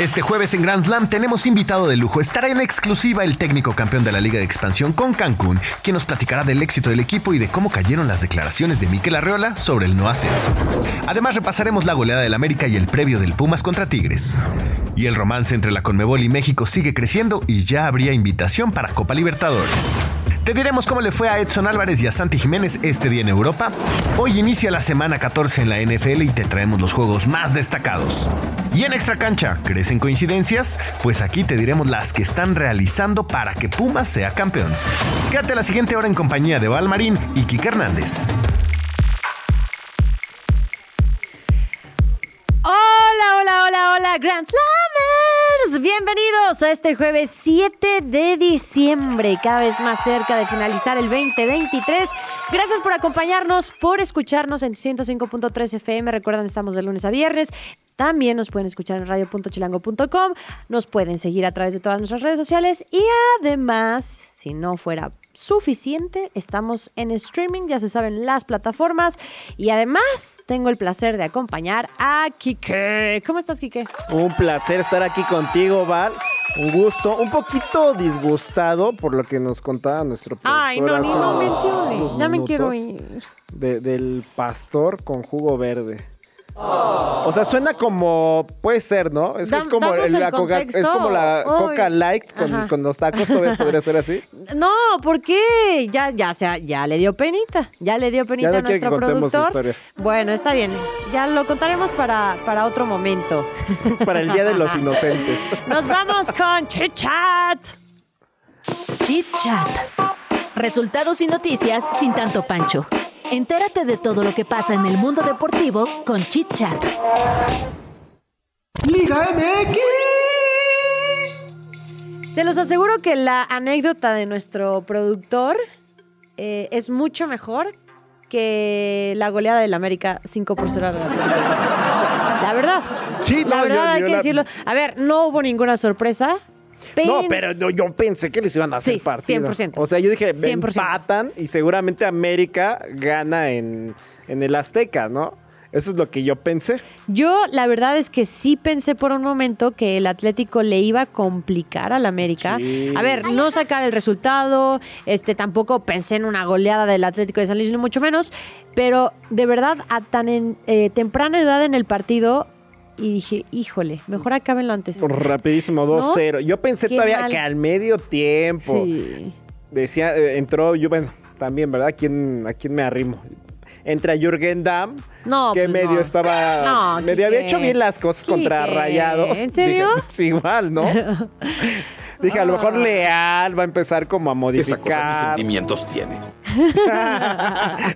Este jueves en Grand Slam tenemos invitado de lujo. Estará en exclusiva el técnico campeón de la Liga de Expansión con Cancún, quien nos platicará del éxito del equipo y de cómo cayeron las declaraciones de Miquel Arreola sobre el no ascenso. Además repasaremos la goleada del América y el previo del Pumas contra Tigres. Y el romance entre la Conmebol y México sigue creciendo y ya habría invitación para Copa Libertadores. Te diremos cómo le fue a Edson Álvarez y a Santi Jiménez este día en Europa. Hoy inicia la semana 14 en la NFL y te traemos los juegos más destacados. Y en Extra Cancha, ¿crecen coincidencias? Pues aquí te diremos las que están realizando para que Pumas sea campeón. Quédate la siguiente hora en compañía de Valmarín y Kike Hernández. Hola, hola, hola, hola, Grand Slammers. Bienvenidos a este jueves 7 de diciembre, cada vez más cerca de finalizar el 2023. Gracias por acompañarnos, por escucharnos en 105.3 FM. Recuerden, estamos de lunes a viernes. También nos pueden escuchar en radio.chilango.com. Nos pueden seguir a través de todas nuestras redes sociales. Y además, si no fuera suficiente, estamos en streaming, ya se saben las plataformas. Y además, tengo el placer de acompañar a Kike. ¿Cómo estás, Kike? Un placer estar aquí contigo, Val. Un gusto, un poquito disgustado por lo que nos contaba nuestro productor Ay, no, no unos- menciones. Ya me quiero ir. de- del pastor con jugo verde. O sea, suena como puede ser, ¿no? Es, Dam- es como la coca, es contexto. como la Uy. Coca Light con, con los tacos, todavía podría ser así. No, ¿por qué? Ya, ya, sea, ya le dio penita. Ya le dio penita no a nuestro que contemos su productor. Bueno, está bien. Ya lo contaremos para, para otro momento. Para el Día de los Inocentes. Nos vamos con Chit Chat. Chit Chat. Resultados y noticias sin tanto pancho. Entérate de todo lo que pasa en el mundo deportivo con Chit Chat. Liga MX. Se los aseguro que la anécdota de nuestro productor eh, es mucho mejor que la goleada del América 5 por 0 a la Atlético de San Luis. La verdad. Sí, la verdad yo- hay que la- decirlo. A ver, no hubo ninguna sorpresa. No, pero yo, yo pensé que les iban a hacer Sí, partido. 100%. O sea, yo dije, 100%. empatan y seguramente América gana en, en el Azteca, ¿no? Eso es lo que yo pensé. Yo la verdad es que sí pensé por un momento que el Atlético le iba a complicar al América. Sí. A ver, no sacar el resultado, este tampoco pensé en una goleada del Atlético de San Luis, ni mucho menos, pero de verdad a tan en- eh, temprana edad en el partido y dije, híjole, mejor acábenlo antes. Rapidísimo, 2-0. Yo pensé Qué todavía mal. que al medio tiempo Sí. decía, eh, entró yo, bueno, también, ¿verdad? ¿A quién, a quién me arrimo? Entra Jürgen Damm, No, que pues medio no. estaba. No, medio había hecho bien las cosas contra Rayados. ¿en serio? Dije, "Es igual, ¿no? Dije, a lo mejor Ah. Leal va a empezar como a Esa cosa modificar. sentimientos tiene.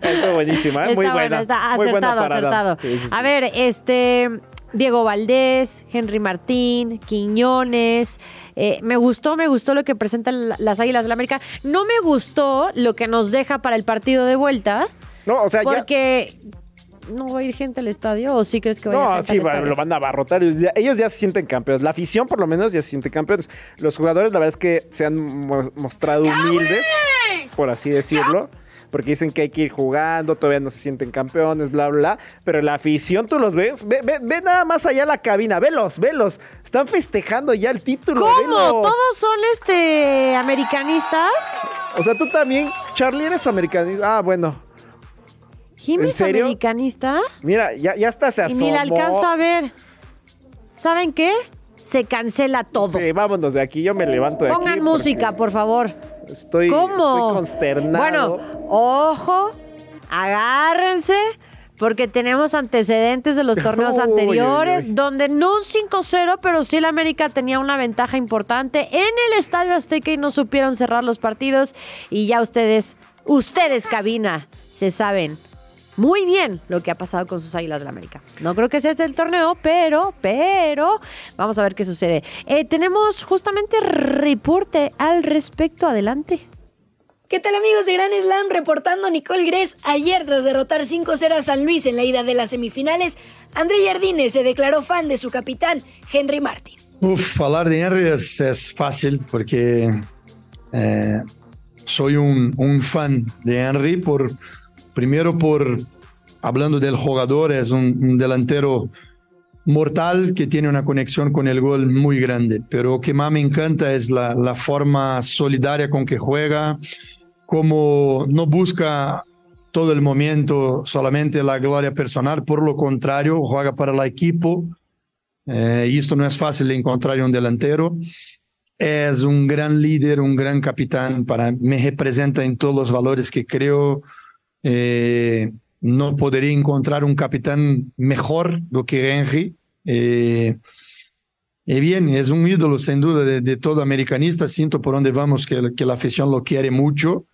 Está buenísima, ¿eh? muy Está buena. bueno, está muy buena acertado, parada. acertado. Sí, sí, sí. A ver, este. Diego Valdés, Henry Martín, Quiñones. eh, me gustó, me gustó lo que presentan la- las Águilas del la América. No me gustó lo que nos deja para el partido de vuelta, No, o sea, ya. porque no va a ir gente al estadio, o sí crees que va a ir gente sí, al bueno, estadio? lo van a abarrotar. Ellos ya, ellos ya se sienten campeones. La afición, por lo menos, ya se siente campeones. Los jugadores, la verdad es que se han mo- mostrado humildes, por así decirlo. Porque dicen que hay que ir jugando, todavía no se sienten campeones, bla, bla, bla. Pero la afición, tú los ves. Ve, ve- ve nada más allá la cabina. Velos, velos. Están festejando ya el título. ¿Cómo? velos. ¿Todos son este americanistas? O sea, tú también, Charlie, eres americanista. Ah, bueno. ¿Jimmy ¿En es americanista? Mira, ya, ya hasta se Y asomó. ni la alcanzo a ver. ¿Saben qué? Se cancela todo. Sí, vámonos de aquí. Yo me levanto de aquí. Pongan música, por favor. Estoy, ¿Cómo? estoy consternado. Bueno, ojo, agárrense, porque tenemos antecedentes de los torneos Uy, anteriores, uy, uy. donde no un 5-0, pero sí el América tenía una ventaja importante en el Estadio Azteca y no supieron cerrar los partidos. Y ya ustedes, ustedes cabina, se saben muy bien lo que ha pasado con sus Águilas del la América. No creo que sea este el torneo, pero, pero, vamos a ver qué sucede. Eh, tenemos justamente reporte al respecto. Adelante. ¿Qué tal amigos de Gran Slam? Reportando Nicole Gress. Ayer, tras derrotar 5-0 a San Luis en la ida de las semifinales, André Jardine se declaró fan de su capitán, Henry Martin. Uf, hablar de Henry es, es fácil porque eh, soy un, un, fan de Henry por, primero por, hablando del jugador, es un, un delantero mortal que tiene una conexión con el gol muy grande, pero que más me encanta es la, la forma solidaria con que juega, como no busca todo el momento solamente la gloria personal, por lo contrario, juega para el equipo. Eh, y esto no es fácil encontrar en un delantero. Es un gran líder, un gran capitán, para me representa en todos los valores que creo. Eh, no podría encontrar un capitán mejor do que Henry. Eh, y bien, es un ídolo sin duda de, de, todo americanista. Siento por donde vamos que, que, la afición lo quiere mucho.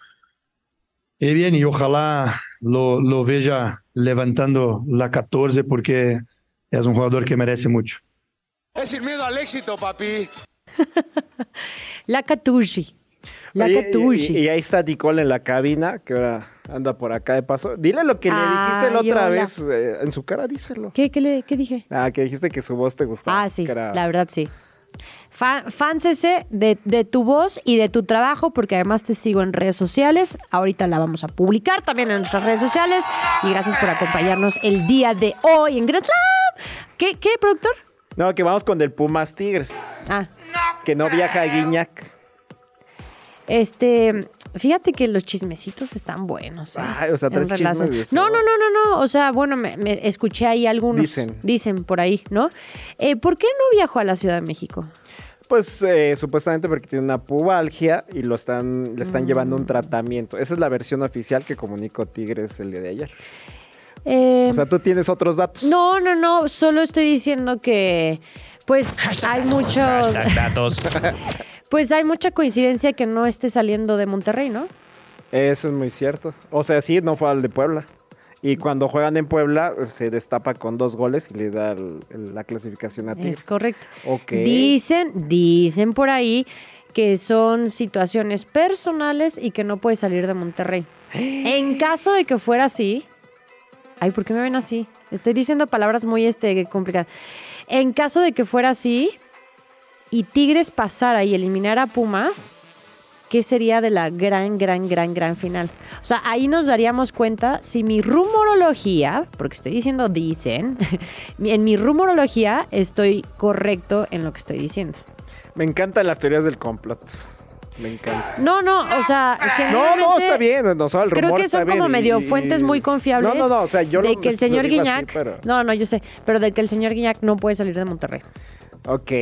Y bien, y ojalá lo, lo vea levantando la 14 porque es un jugador que merece mucho. Es sin miedo al éxito, papi. la 14. La Oye, y, y, ahí está Nicole en la cabina, que ahora anda por acá de paso. Dile lo que le dijiste la otra hola. vez eh, en su cara, díselo. ¿Qué, qué, le, ¿Qué dije? Ah, que dijiste que su voz te gustaba. Ah, sí, era... la verdad sí. Fan, fansese de, de, tu voz y de tu trabajo, porque además te sigo en redes sociales. Ahorita la vamos a publicar también en nuestras redes sociales. Y gracias por acompañarnos el día de hoy en Grand. ¿Qué, ¿Qué, productor? No, que vamos con el Pumas Tigres. Ah. Que no viaja a Guiñac. Este, fíjate que los chismecitos están buenos. ¿eh? Ay, o sea, tres chismes. No, no, no, no, no. O sea, bueno, me, me escuché ahí algunos. Dicen. Dicen por ahí, ¿no? Eh, ¿Por qué no viajó a la Ciudad de México? Pues eh, supuestamente porque tiene una pubalgia y lo están, le están mm. llevando un tratamiento. Esa es la versión oficial que comunicó Tigres el día de ayer. Eh, o sea, tú tienes otros datos. No, no, no. Solo estoy diciendo que, pues, hay muchos. datos. Pues hay mucha coincidencia que no esté saliendo de Monterrey, ¿no? Eso es muy cierto. O sea, sí, no fue al de Puebla. Y cuando juegan en Puebla, se destapa con dos goles y le da el, el, la clasificación a Tigres. Es correcto. Okay. Dicen, dicen por ahí que son situaciones personales y que no puede salir de Monterrey. En caso de que fuera así, ay, ¿por qué me ven así? Estoy diciendo palabras muy este, complicadas. En caso de que fuera así, y Tigres pasara y eliminara a Pumas, ¿qué sería de la gran, gran, gran, gran final? O sea, ahí nos daríamos cuenta si mi rumorología, porque estoy diciendo dicen, en mi rumorología estoy correcto en lo que estoy diciendo. Me encantan las teorías del complot. Me encanta. No, no, o sea, no, no, está bien, no, o sea, el rumor creo que son está como bien medio y- fuentes muy confiables. No, no, no, o sea, yo de lo- que el señor digo así, Guiñac, pero- no, no, yo sé, pero de que el señor Guiñac no puede salir de Monterrey. Ok.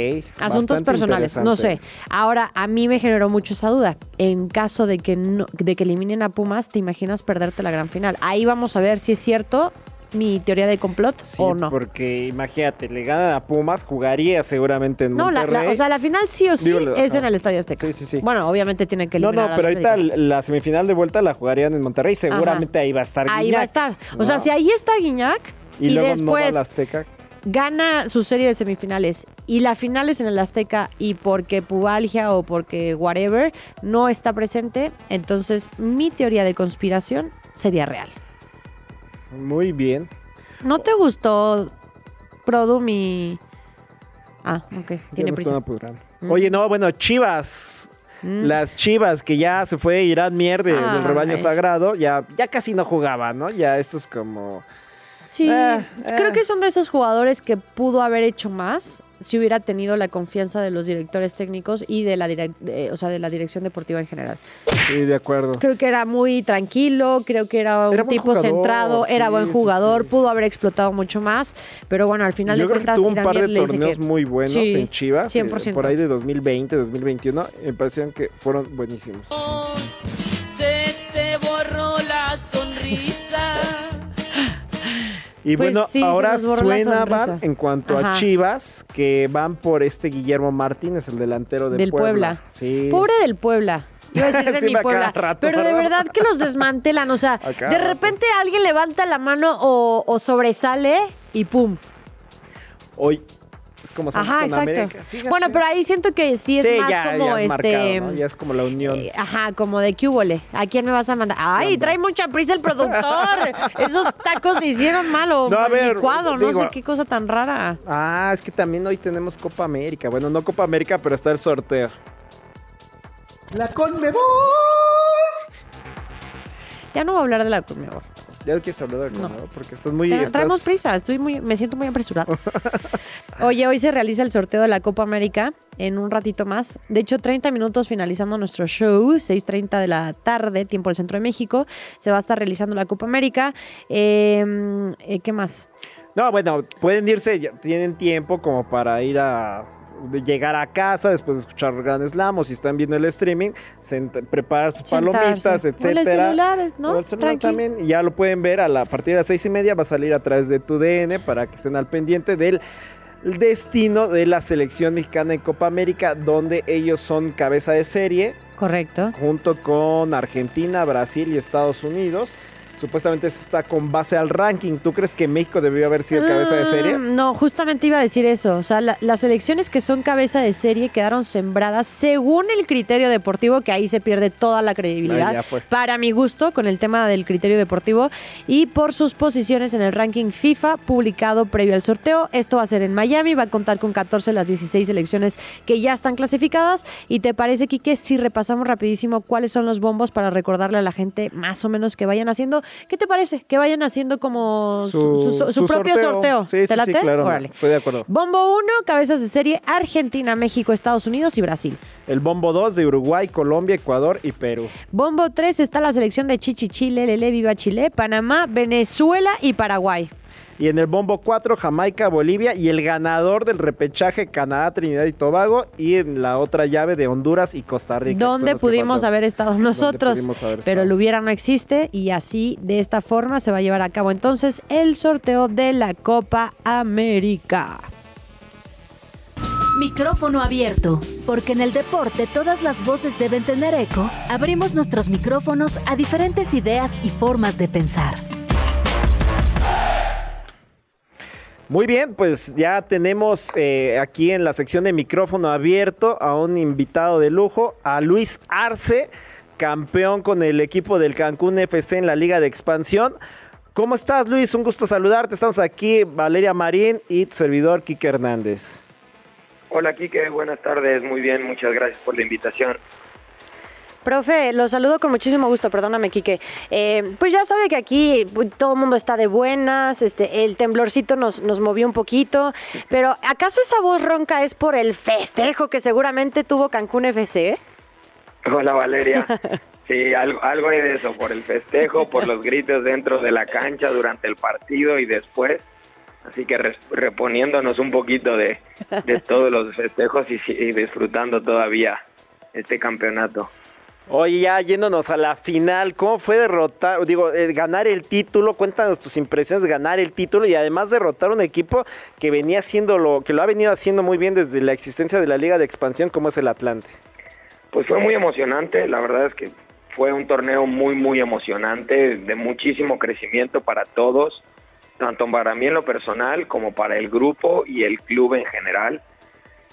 Asuntos personales, no sé. Ahora, a mí me generó mucho esa duda. En caso de que no, de que eliminen a Pumas, ¿te imaginas perderte la gran final? Ahí vamos a ver si es cierto mi teoría de complot Sí, o no. porque imagínate, le ganan a Pumas, jugaría seguramente en No, la, Monterrey. la- o sea, la final sí o sí Digo, es en el Estadio Azteca. Sí, sí, sí. Bueno, obviamente tienen que No, eliminar no, al pero ahorita la semifinal de vuelta la jugarían en Monterrey. Seguramente Ajá. ahí va a estar Ahí va a Guiñac, estar. O ¿no? sea, si ahí está Guiñac y, y, luego no va después al Azteca. Gana su serie de semifinales y la final es en el Azteca y porque pubalgia o porque whatever no está presente, entonces mi teoría de conspiración sería real. Muy bien. ¿No te gustó, Produ, mi... Ah, ok, tiene prisa. Mm. Oye, no, bueno, Chivas. Mm. Las Chivas que ya se fue Irán Mier de- del rebaño sagrado, ya, ya casi no jugaba, ¿no? Ya esto es como... Sí, Eh, creo eh. que son de esos jugadores que pudo haber hecho más si hubiera tenido la confianza de los directores técnicos y de la, direc- de- o sea, de la dirección deportiva en general. Sí, de acuerdo. Creo que era muy tranquilo, creo que era un Era tipo jugador, centrado, era buen jugador, sí. pudo haber explotado mucho más, pero bueno, al final Yo de creo que cuentas, tuvo un par de torneos que- muy buenos Sí, en Chivas. eh, 100%. Por ahí de 2020, 2021. Me parecieron que fueron buenísimos. Se te borró la sonrisa. Y Pues bueno, sí, ahora suena van en cuanto Ajá. a Chivas, que van por este Guillermo Martínez, el delantero del, Del Puebla. Sí. Pobre del Puebla. Iba a decir de Sí, mi Puebla. rato, pero de verdad que los desmantelan. O sea, de rato. repente alguien levanta la mano o, o sobresale y pum. Hoy como Santos Ajá, con exacto. América. Fíjate. Bueno, pero ahí siento que sí es Sí, más ya- como ya es este. marcado, ¿no? Ya es como la unión. eh, Ajá, como de hubole. ¿A quién me vas a mandar? Ay, trae mucha prisa el productor. Esos tacos le hicieron mal o No, a mal ver, licuado, no digo- sé qué cosa tan rara. Ah, es que también hoy tenemos Copa América. Bueno, no Copa América, pero está el sorteo. La Conmebol. Ya no voy a hablar de la Conmebol. Ya no quieres hablar de No. Conmebol, porque estás muy... Estás- Traemos prisa, estoy muy, me siento muy apresurado. Oye, hoy se realiza el sorteo de la Copa América en un ratito más. De hecho, 30 minutos finalizando nuestro show, 6.30 de la tarde, tiempo del Centro de México. Se va a estar realizando la Copa América. Eh, eh, ¿Qué más? No, bueno, pueden irse, ya tienen tiempo como para ir a de llegar a casa después de escuchar Gran Slam o si están viendo el streaming, preparar sus Sentarse. palomitas, O en el etcétera. celular, ¿no? O el celular Tranqui. también, y ya lo pueden ver a, la, a partir de las seis y media, va a salir a través de tu DN para que estén al pendiente del destino de la selección mexicana en Copa América, donde ellos son cabeza de serie, Correcto. junto con Argentina, Brasil y Estados Unidos. Supuestamente está con base al ranking. ¿Tú crees que México debió haber sido cabeza de serie? Mm, No, justamente iba a decir eso. O sea, la- las elecciones que son cabeza de serie quedaron sembradas según el criterio deportivo, que ahí se pierde toda la credibilidad. Para mi gusto, con el tema del criterio deportivo y por sus posiciones en el ranking FIFA publicado previo al sorteo. Esto va a ser en Miami, va a contar con 14 de las 16 selecciones que ya están clasificadas. ¿Y te parece, Quique, si repasamos rapidísimo cuáles son los bombos para recordarle a la gente más o menos que vayan haciendo? ¿Qué te parece? Que vayan haciendo como su, su- su propio sorteo. Sí, sí, ¿Te sí, late? claro. Órale. Estoy de acuerdo. Bombo 1, cabezas de serie Argentina, México, Estados Unidos y Brasil. El bombo 2 de Uruguay, Colombia, Ecuador y Perú. Bombo 3 está la selección de Chichi Chile, Lele Viva Chile, Panamá, Venezuela y Paraguay. Y en el bombo 4, Jamaica, Bolivia y el ganador del repechaje, Canadá, Trinidad y Tobago. Y en la otra llave de Honduras y Costa Rica. Donde pudimos haber estado nosotros, pero el hubiera no existe y así de esta forma se va a llevar a cabo entonces el sorteo de la Copa América. Micrófono abierto, porque en el deporte todas las voces deben tener eco, abrimos nuestros micrófonos a diferentes ideas y formas de pensar. Muy bien, pues ya tenemos eh, aquí en la sección de micrófono abierto a un invitado de lujo, a Luis Arce, campeón con el equipo del Cancún FC en la Liga de Expansión. ¿Cómo estás, Luis? Un gusto saludarte. Estamos aquí, Valeria Marín y tu servidor, Kike Hernández. Hola Kike, buenas tardes, muy bien, muchas gracias por la invitación. Profe, lo saludo con muchísimo gusto, perdóname, Quique. Eh, pues ya sabe que aquí pues, todo el mundo está de buenas, este, el temblorcito nos, nos movió un poquito, pero ¿acaso esa voz ronca es por el festejo que seguramente tuvo Cancún FC? Hola Valeria. Sí, algo, algo hay de eso, por el festejo, por los gritos dentro de la cancha durante el partido y después. Así que reponiéndonos un poquito de, de todos los festejos y, y disfrutando todavía este campeonato. Oye, ya yéndonos a la final, ¿cómo fue derrotar, digo, eh, ganar el título? Cuéntanos tus impresiones ganar el título y además derrotar un equipo que venía haciendo lo, que lo ha venido haciendo muy bien desde la existencia de la Liga de Expansión, como es el Atlante. Pues fue muy emocionante, la verdad es que fue un torneo muy, muy emocionante, de muchísimo crecimiento para todos, tanto para mí en lo personal como para el grupo y el club en general,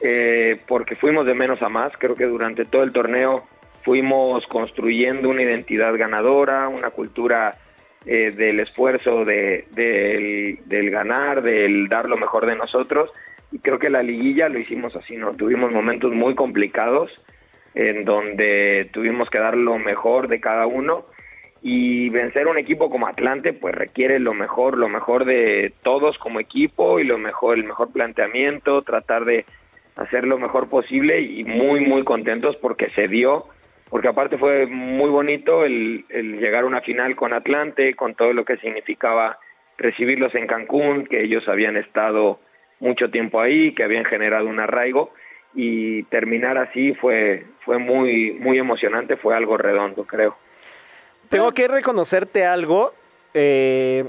eh, porque fuimos de menos a más, creo que durante todo el torneo fuimos construyendo una identidad ganadora, una cultura eh, del esfuerzo, de- del, del ganar, del dar lo mejor de nosotros, y creo que la liguilla lo hicimos así, ¿no? Tuvimos momentos muy complicados, en donde tuvimos que dar lo mejor de cada uno y vencer un equipo como Atlante pues requiere lo mejor, lo mejor de todos como equipo y lo mejor, el mejor planteamiento, tratar de hacer lo mejor posible y muy muy contentos porque se dio, porque aparte fue muy bonito el, llegar a una final con Atlante, con todo lo que significaba recibirlos en Cancún, que ellos habían estado mucho tiempo ahí, que habían generado un arraigo y terminar así fue, fue muy, muy emocionante, fue algo redondo, creo. Tengo que reconocerte algo. eh,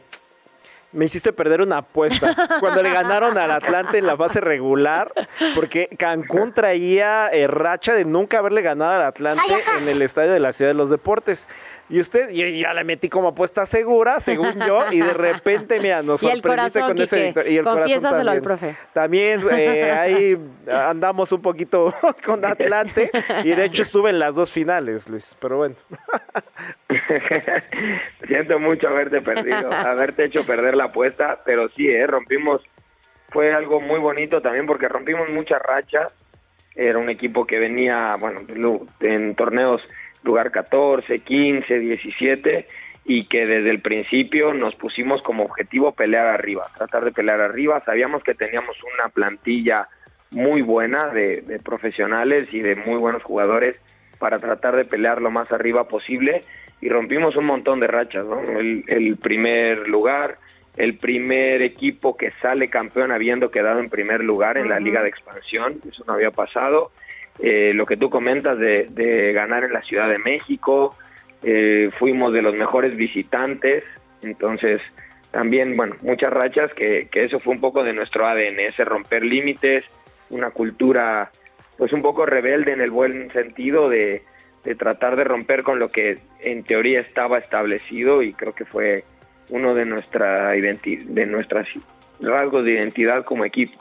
me hiciste perder una apuesta cuando le ganaron al Atlante en la fase regular, porque Cancún traía eh, racha de nunca haberle ganado al Atlante en el estadio de la Ciudad de los Deportes. Y usted, y ya le metí como apuesta segura, según yo, y de repente, mira, nos Y sorprendiste corazón, con ese victoria. Y el corazón al también. profe. También eh, ahí andamos un poquito con Atlante, y de hecho estuve en las dos finales, Luis, pero bueno. Siento mucho haberte perdido, haberte hecho perder la apuesta, pero sí, eh, rompimos, fue algo muy bonito también porque rompimos muchas rachas. Era un equipo que venía, bueno, en torneos lugar 14, 15, 17 y que desde el principio nos pusimos como objetivo pelear arriba, tratar de pelear arriba. Sabíamos que teníamos una plantilla muy buena de, de profesionales y de muy buenos jugadores para tratar de pelear lo más arriba posible y rompimos un montón de rachas, ¿no? El, el primer lugar, el primer equipo que sale campeón habiendo quedado en primer lugar en la liga de expansión, eso no había pasado. Eh, lo que tú comentas de, ganar en la Ciudad de México, eh, fuimos de los mejores visitantes, entonces también, bueno, muchas rachas que, que eso fue un poco de nuestro ADN, ese romper límites, una cultura pues un poco rebelde en el buen sentido de, de tratar de romper con lo que en teoría estaba establecido y creo que fue uno de nuestra de nuestras rasgos de identidad como equipo.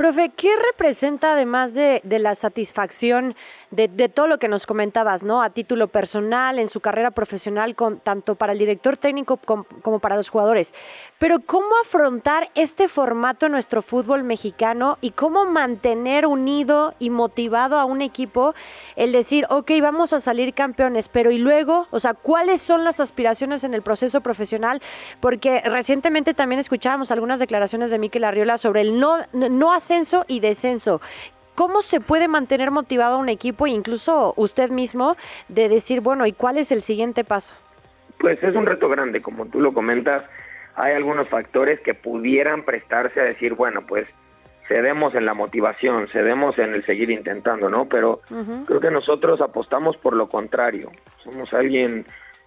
Profe, ¿qué representa además de, de la satisfacción de, todo lo que nos comentabas, ¿no? A título personal, en su carrera profesional, con, tanto para el director técnico com- como para los jugadores. Pero ¿cómo afrontar este formato en nuestro fútbol mexicano y cómo mantener unido y motivado a un equipo el decir, ok, vamos a salir campeones, pero y luego, o sea, ¿cuáles son las aspiraciones en el proceso profesional? Porque recientemente también escuchábamos algunas declaraciones de Miquel Arriola sobre el no, no ascenso y descenso. ¿Cómo se puede mantener motivado a un equipo e incluso usted mismo de decir, bueno, ¿y cuál es el siguiente paso? Pues es un reto grande, como tú lo comentas, hay algunos factores que pudieran prestarse a decir, bueno, pues cedemos en la motivación, cedemos en el seguir intentando, ¿no? Pero creo que nosotros apostamos por lo contrario. Somos alguien,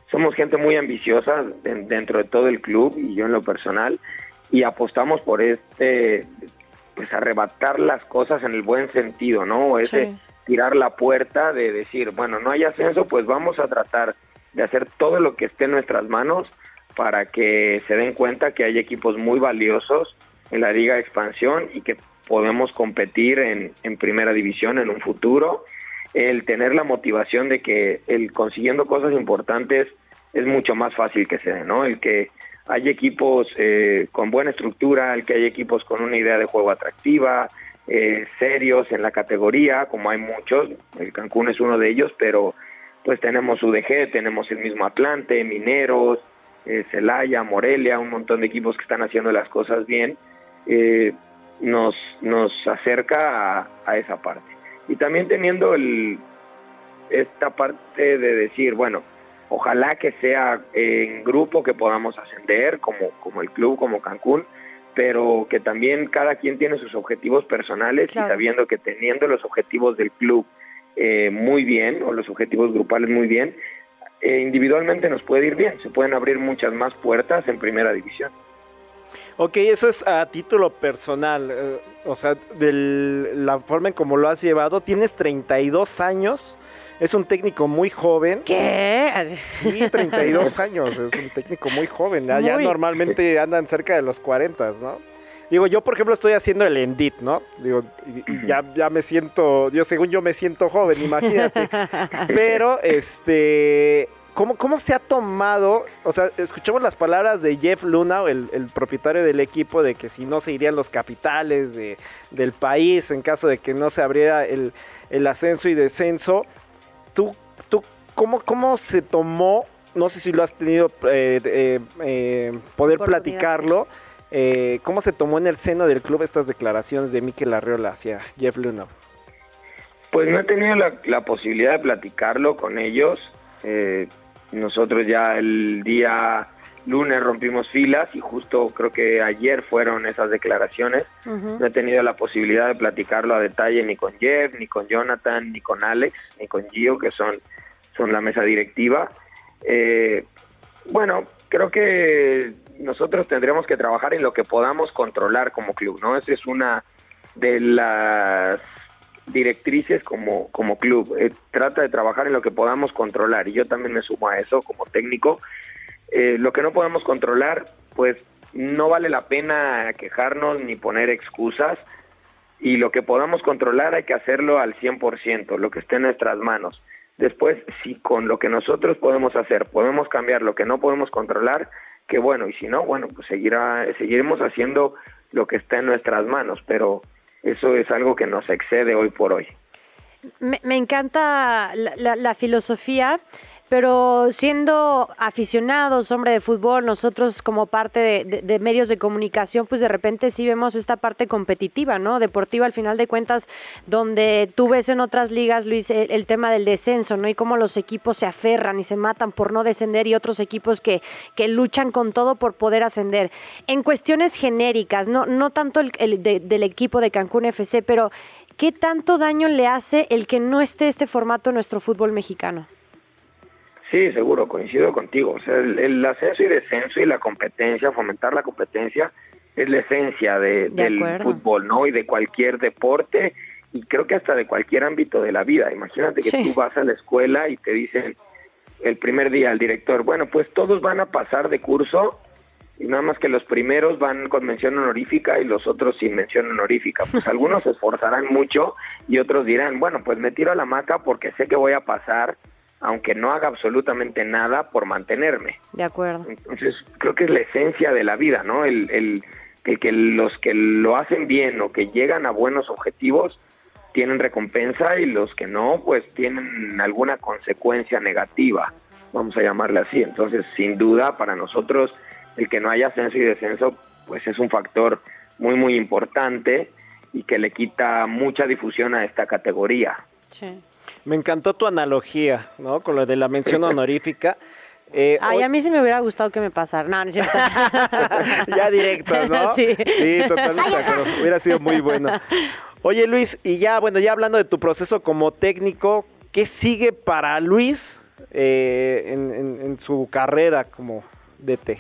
somos gente muy ambiciosa de- dentro de todo el club y yo en lo personal y apostamos por este, pues arrebatar las cosas en el buen sentido, ¿no? Ese Sí. tirar la puerta de decir, bueno, no hay ascenso, pues vamos a tratar de hacer todo lo que esté en nuestras manos para que se den cuenta que hay equipos muy valiosos en la liga de expansión y que podemos competir en, en primera división en un futuro. El tener la motivación de que el consiguiendo cosas importantes es mucho más fácil que se dé, ¿no? El que hay equipos eh, con buena estructura, que hay equipos con una idea de juego atractiva, eh, serios en la categoría, como hay muchos, el Cancún es uno de ellos, pero pues tenemos UDG, tenemos el mismo Atlante, Mineros, eh, Celaya, Morelia, un montón de equipos que están haciendo las cosas bien, nos, nos acerca a, a esa parte. Y también teniendo el, esta parte de decir, bueno, ojalá que sea en grupo que podamos ascender, como, como el club, como Cancún, pero que también cada quien tiene sus objetivos personales Claro. y sabiendo que teniendo los objetivos del club eh, muy bien, o los objetivos grupales muy bien, eh, individualmente nos puede ir bien, se pueden abrir muchas más puertas en primera división. Ok, eso es a título personal, eh, o sea, de la forma en como lo has llevado. Tienes 32 años, es un técnico muy joven. ¿Qué? Sí, 32 años, es un técnico muy joven. Ya, normalmente andan cerca de los 40, ¿no? Digo, yo por ejemplo estoy haciendo el Endit, ¿no? Digo, y- y ya, ya me siento, yo según yo me siento joven, imagínate. Pero, este, ¿cómo, ¿cómo se ha tomado? O sea, escuchamos las palabras de Jeff Luna, el, el propietario del equipo, de que si no se irían los capitales de, del país en caso de que no se abriera el, el ascenso y descenso. ¿Tú, tú cómo, cómo se tomó? No sé si lo has tenido eh, eh, eh, poder platicarlo. eh, ¿Cómo se tomó en el seno del club estas declaraciones de Mikel Arriola hacia Jeff Luna? Pues no he tenido la, la posibilidad de platicarlo con ellos. Eh, nosotros ya el día lunes rompimos filas y justo creo que ayer fueron esas declaraciones. No he tenido la posibilidad de platicarlo a detalle ni con Jeff, ni con Jonathan, ni con Alex, ni con Gio, que son, son la mesa directiva. Eh, bueno, creo que nosotros tendremos que trabajar en lo que podamos controlar como club, ¿no? Esa es una de las directrices como, como club. Eh, trata de trabajar en lo que podamos controlar y yo también me sumo a eso como técnico. Eh, lo que no podemos controlar, pues no vale la pena quejarnos ni poner excusas y lo que podamos controlar hay que hacerlo al 100%, lo que esté en nuestras manos. Después, si con lo que nosotros podemos hacer podemos cambiar lo que no podemos controlar, que bueno, y si no, bueno, pues seguirá, seguiremos haciendo lo que está en nuestras manos, pero eso es algo que nos excede hoy por hoy. Me, encanta la filosofía pero siendo aficionados, hombre de fútbol, nosotros como parte de, medios de comunicación, pues de repente sí vemos esta parte competitiva, ¿no? Deportiva al final de cuentas, donde tú ves en otras ligas, Luis, el, tema del descenso, ¿no? Y cómo los equipos se aferran y se matan por no descender y otros equipos que, que luchan con todo por poder ascender. En cuestiones genéricas, no, no tanto el, el de, del equipo de Cancún FC, pero ¿qué tanto daño le hace el que no esté este formato en nuestro fútbol mexicano? Sí, seguro, coincido contigo. O sea, el, el, ascenso y descenso y la competencia, fomentar la competencia, es la esencia de, de del acuerdo. fútbol, ¿no? Y de cualquier deporte y creo que hasta de cualquier ámbito de la vida. Imagínate que Sí. tú vas a la escuela y te dicen el primer día al director, bueno, pues todos van a pasar de curso y nada más que los primeros van con mención honorífica y los otros sin mención honorífica. Pues algunos se esforzarán mucho y otros dirán, bueno, pues me tiro a la maca porque sé que voy a pasar aunque no haga absolutamente nada por mantenerme. De acuerdo. Entonces, creo que es la esencia de la vida, ¿no? El, el, el, que los que lo hacen bien o que llegan a buenos objetivos tienen recompensa y los que no, pues tienen alguna consecuencia negativa, vamos a llamarle así. Entonces, sin duda, para nosotros, el que no haya ascenso y descenso, pues es un factor muy, muy importante y que le quita mucha difusión a esta categoría. Sí. Me encantó tu analogía, ¿no? Con lo de la mención honorífica. Eh, Ay, hoy- a mí sí me hubiera gustado que me pasara. No, no es cierto. ya directo, ¿no? Sí. Sí, totalmente de acuerdo. Hubiera sido muy bueno. Oye, Luis, y ya, bueno, ya hablando de tu proceso como técnico, ¿qué sigue para Luis eh, en, en- en su carrera como DT?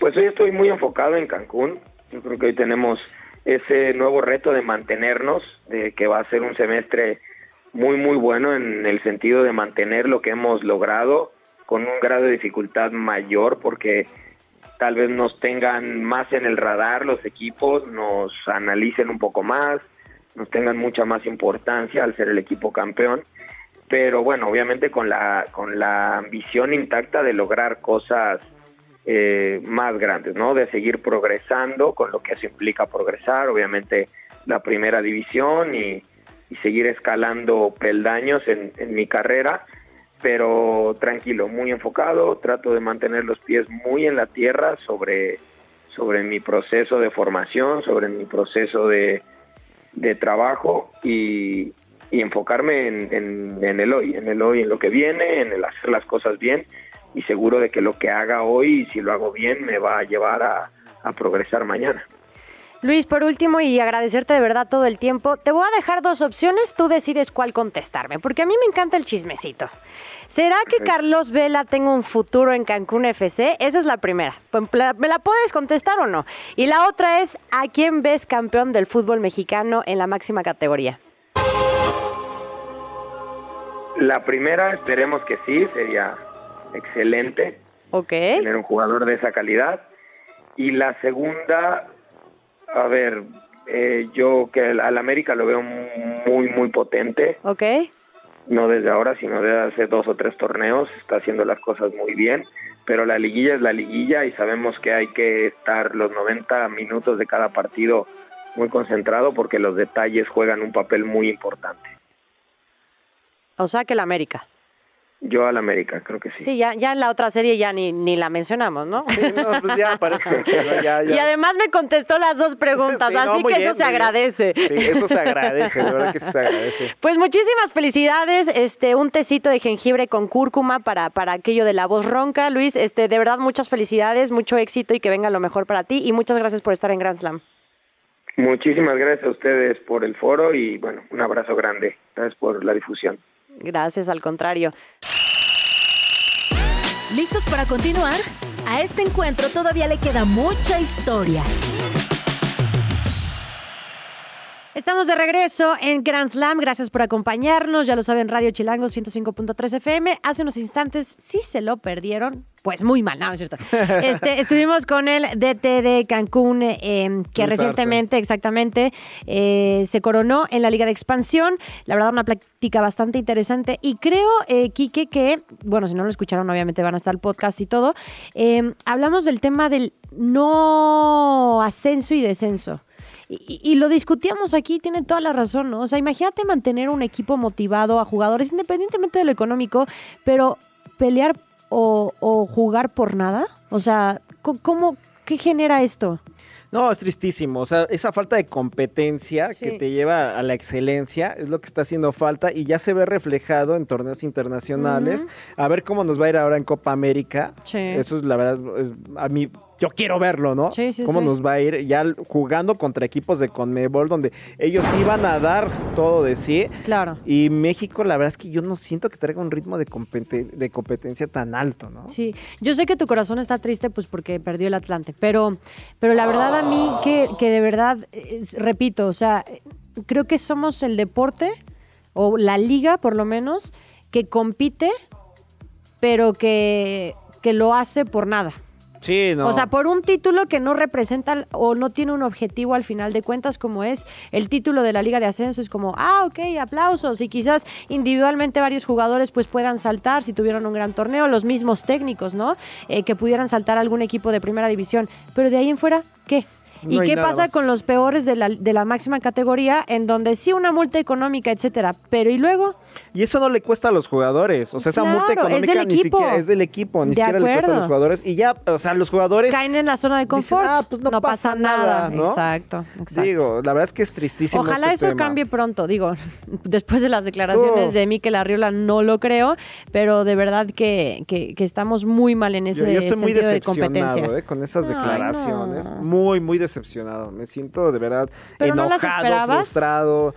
Pues hoy estoy muy enfocado en Cancún. Yo creo que hoy tenemos ese nuevo reto de mantenernos, de que va a ser un semestre muy, muy bueno en el sentido de mantener lo que hemos logrado con un grado de dificultad mayor porque tal vez nos tengan más en el radar los equipos, nos analicen un poco más, nos tengan mucha más importancia al ser el equipo campeón, pero bueno, obviamente con la, con la ambición intacta de lograr cosas eh, más grandes, ¿no? De seguir progresando con lo que eso implica progresar, obviamente la primera división y, y seguir escalando peldaños en, mi carrera, pero tranquilo, muy enfocado, trato de mantener los pies muy en la tierra sobre, sobre mi proceso de formación, sobre mi proceso de, de trabajo y, enfocarme en, el hoy, en el hoy, en lo que viene, en el hacer las cosas bien y seguro de que lo que haga hoy, si lo hago bien, me va a llevar a progresar mañana. Luis, por último, y agradecerte de verdad todo el tiempo, te voy a dejar dos opciones, tú decides cuál contestarme, porque a mí me encanta el chismecito. ¿Será que Carlos Vela tenga un futuro en Cancún FC? Esa es la primera. Pues, ¿Me la puedes contestar o no? Y la otra es, ¿a quién ves campeón del fútbol mexicano en la máxima categoría? La primera, esperemos que sí, sería excelente okay. tener un jugador de esa calidad. Y la segunda, a ver, eh, yo que al América lo veo muy, muy potente. Ok. No desde ahora, sino desde hace dos o tres torneos, está haciendo las cosas muy bien. Pero la liguilla es la liguilla y sabemos que hay que estar los 90 minutos de cada partido muy concentrado porque los detalles juegan un papel muy importante. O sea que el América. Yo al América, creo que sí. Sí, ya, ya en la otra serie ya ni, ni la mencionamos, ¿no? Sí, no, pues ya parece. Ya, ya. Y además me contestó las dos preguntas, Sí, así no, que bien, eso se bien. agradece. Sí, eso se agradece, de verdad que se agradece. Pues muchísimas felicidades, este, un tecito de jengibre con cúrcuma para, para aquello de la voz ronca, Luis, este, de verdad muchas felicidades, mucho éxito y que venga lo mejor para ti y muchas gracias por estar en Grand Slam. Muchísimas gracias a ustedes por el foro y bueno, un abrazo grande. Gracias por la difusión. Gracias, al contrario. ¿Listos para continuar? A este encuentro todavía le queda mucha historia. Estamos de regreso en Grand Slam. Gracias por acompañarnos. Ya lo saben, Radio Chilango 105.3 FM. Hace unos instantes, si se lo perdieron, pues muy mal, no, no es cierto. Este, estuvimos con el DT de Cancún, eh, que recientemente, exactamente, eh, se coronó en la Liga de Expansión. La verdad, una plática bastante interesante. Y creo, eh, Quique, que, bueno, si no lo escucharon, obviamente van a estar el podcast y todo. eh, hablamos del tema del no ascenso y descenso. Y, y lo discutíamos aquí, tiene toda la razón, ¿no? O sea, imagínate mantener un equipo motivado a jugadores, independientemente de lo económico, pero pelear o, o jugar por nada. O sea, ¿cómo, qué genera esto? No, es tristísimo. O sea, esa falta de competencia Sí. que te lleva a la excelencia es lo que está haciendo falta y ya se ve reflejado en torneos internacionales. A ver cómo nos va a ir ahora en Copa América. Sí. Eso es la verdad, es- a mí, yo quiero verlo, ¿no? Sí, sí, Cómo sí. nos va a ir ya jugando contra equipos de Conmebol donde ellos van a dar todo de sí. Claro. Y México, la verdad es que yo no siento que traiga un ritmo de, compete- de competencia tan alto, ¿no? Sí, yo sé que tu corazón está triste pues porque perdió el Atlante, pero, pero la verdad a mí que, que de verdad, es- repito, o sea, creo que somos el deporte o la liga por lo menos que compite, pero que, que lo hace por nada. O sea, por un título que no representa o no tiene un objetivo al final de cuentas, como es el título de la Liga de Ascenso, es como, ah, ok, aplausos. Y quizás individualmente varios jugadores pues puedan saltar si tuvieron un gran torneo, los mismos técnicos, ¿no? Eh, que pudieran saltar algún equipo de primera división. Pero de ahí en fuera, ¿qué? ¿Y No qué pasa más. con los peores de la, de la máxima categoría, en donde sí una multa económica, etcétera? Pero ¿y luego? Y eso no le cuesta a los jugadores. O sea, esa multa Claro, es económica del ni equipo. siquiera es del equipo, ni De siquiera le cuesta a los jugadores. Y ya, o sea, los jugadores Caen en la zona de confort. ah, pues no pasa nada, ¿no? Exacto, exacto. digo, la verdad es que es tristísimo. Ojalá este eso tema. cambie pronto. Digo, después de las declaraciones de Mikel Arriola no lo creo, pero de verdad que, que- que estamos muy mal en ese Yo, yo estoy muy sentido de decepcionado competencia. eh, con esas Ay, declaraciones. no. Muy, muy decepcionado. Me siento de verdad ¿Pero no enojado, las esperabas? frustrado.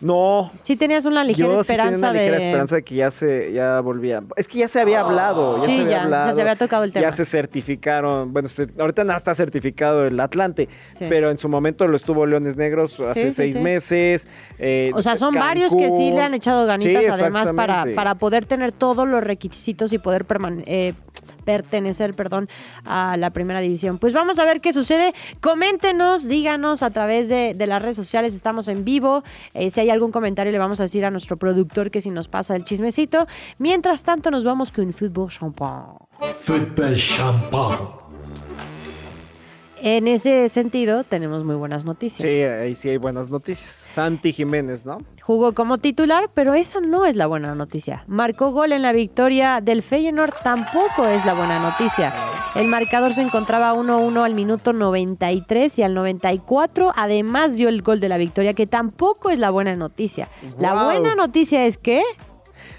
No, Sí tenías una ligera yo sí tenía esperanza una ligera de... esperanza de que ya se ya volvía. Es que ya se había hablado, ya Sí, se había ya, ya hablado. se había tocado el tema. Ya se certificaron, bueno, ahorita nada está certificado el Atlante, Sí. pero en su momento lo estuvo Leones Negros hace seis meses. eh, O sea, son varios que sí le han echado ganitas además para, para poder tener todos los requisitos y poder permane- eh, pertenecer perdón, a la primera división. Pues vamos a ver qué sucede. Coméntenos, díganos a través de, las redes sociales, estamos en vivo. Eh, si hay algún comentario le vamos a decir a nuestro productor que si nos pasa el chismecito. Mientras tanto nos vamos con Fútbol Champagne. Football champagne. En ese sentido, tenemos muy buenas noticias. Sí, ahí sí hay buenas noticias. Santi Jiménez, ¿no? Jugó como titular, pero esa no es la buena noticia. Marcó gol en la victoria del Feyenoord, tampoco es la buena noticia. El marcador se encontraba 1-1 al minuto 93 y al 94 además dio el gol de la victoria, que tampoco es la buena noticia. La buena noticia es que...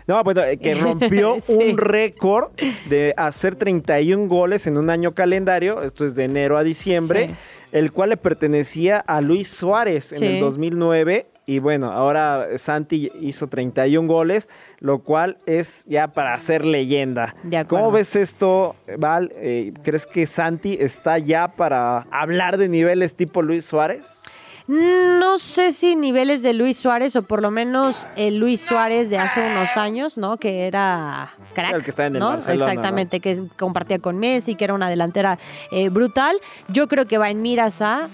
No, bueno, eh, que rompió Sí. un récord de hacer 31 goles en un año calendario, esto es de enero a diciembre, Sí. el cual le pertenecía a Luis Suárez en Sí. el 2009. Y bueno, ahora Santi hizo 31 goles, lo cual es ya para hacer leyenda. ¿Cómo ves esto, Val? Eh, ¿Crees que Santi está ya para hablar de niveles tipo Luis Suárez? No sé si niveles de Luis Suárez o por lo menos el Luis Suárez de hace unos años, ¿no? Que era crack. El que estaba en el ¿no? Barcelona, Exactamente, que compartía con Messi, que era una delantera eh, brutal. Yo creo que va en miras a.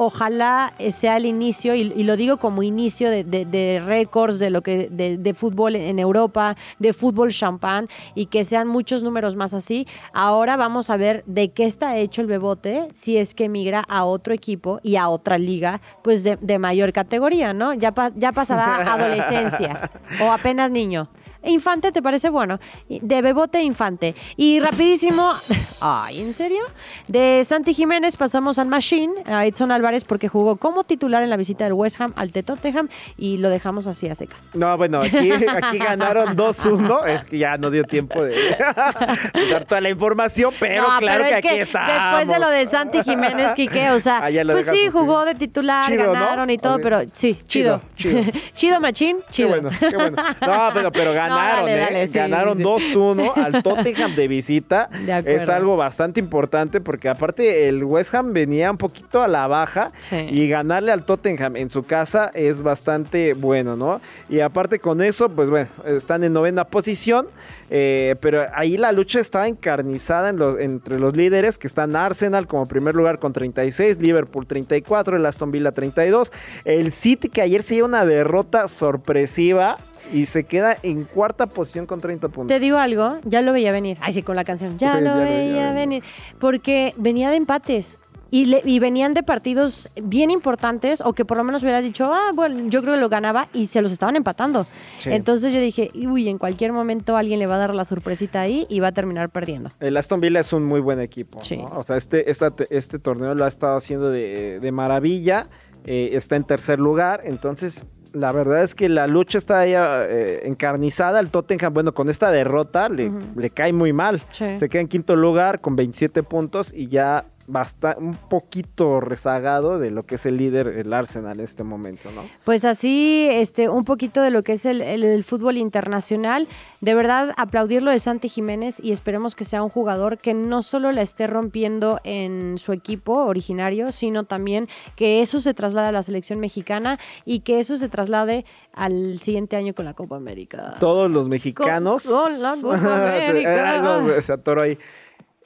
Ojalá eh, sea el inicio, y, y lo digo como inicio de, de- de récords de lo que de, de fútbol en Europa, de fútbol champán, y que sean muchos números más así. Ahora vamos a ver de qué está hecho el Bebote si es que migra a otro equipo y a otra liga, pues de, de mayor categoría, ¿no? Ya, pa- ya pasará adolescencia o apenas niño. Infante, ¿te parece bueno? De Bebote a Infante. Y rapidísimo, ay, ¿en serio? De Santi Jiménez pasamos al Machine, a Edson Álvarez, porque jugó como titular en la visita del West Ham al Tottenham y lo dejamos así a secas. No, bueno, aquí, aquí ganaron 2-1. Es que ya no dio tiempo de, de dar toda la información, pero No, claro pero que aquí está. Después de lo de Santi Jiménez, Quique, o sea, Ah, pues sí, jugó de titular, Chido, ¿no? ganaron y todo, pero sí, chido. Chido, chido. Chido, machín, Qué bueno, qué bueno. No, pero, pero No, ganaron, dale, ¿eh? dale, sí, ganaron sí. 2-1 al Tottenham de visita. De es algo bastante importante porque aparte el West Ham venía un poquito a la baja Sí. y ganarle al Tottenham en su casa es bastante bueno, ¿no? Y aparte con eso, pues bueno, están en novena posición, eh, pero ahí la lucha está encarnizada en los- entre los líderes que están Arsenal como primer lugar con 36, Liverpool 34, el Aston Villa 32, el City que ayer se dio una derrota sorpresiva y se queda en cuarta posición con 30 puntos. Te digo algo, ya lo veía venir. Ay, sí, con la canción. Ya Sí, lo ya lo veía venir. Porque venía de empates. Y, le- y venían de partidos bien importantes, o que por lo menos hubieras dicho, ah, bueno, yo creo que lo ganaba, y se los estaban empatando. Sí. Entonces yo dije, uy, en cualquier momento alguien le va a dar la sorpresita ahí y va a terminar perdiendo. El Aston Villa es un muy buen equipo. Sí. ¿no? O sea, este, esta- este torneo lo ha estado haciendo de, de maravilla. eh, está en tercer lugar. Entonces, la verdad es que la lucha está ya eh, encarnizada. El Tottenham, bueno, con esta derrota le, le cae muy mal. Sí. Se queda en quinto lugar con 27 puntos y ya basta un poquito rezagado de lo que es el líder, el Arsenal, en este momento, ¿no? Pues así, este, un poquito de lo que es el, el- el fútbol internacional. De verdad, aplaudirlo de Santi Jiménez y esperemos que sea un jugador que no solo la esté rompiendo en su equipo originario, sino también que eso se traslade a la selección mexicana y que eso se traslade al siguiente año con la Copa América. todos los mexicanos. Con- con la Copa América. Algo se atoró ahí.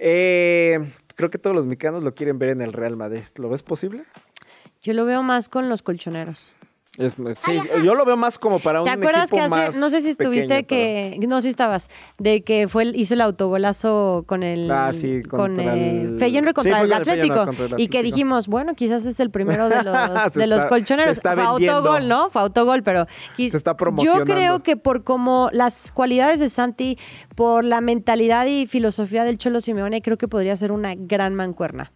Eh, creo que todos los mexicanos lo quieren ver en el Real Madrid. ¿Lo ves posible? Yo lo veo más con los colchoneros. Es- sí, yo lo veo más como para un ¿Te acuerdas equipo que hace, más no sé si estuviste pequeño, que, no sé si estabas, de que fue el- hizo el autogolazo con el, Ah, sí, con el el- Feyenoord contra el Feyenoord Atlético contra el y que dijimos, bueno, quizás es el primero de los, de los está- colchoneros. Fue vendiendo. autogol, ¿no? Fue autogol, pero Se está yo promocionando. creo que por como las cualidades de Santi, por la mentalidad y filosofía del Cholo Simeone, creo que podría ser una gran mancuerna.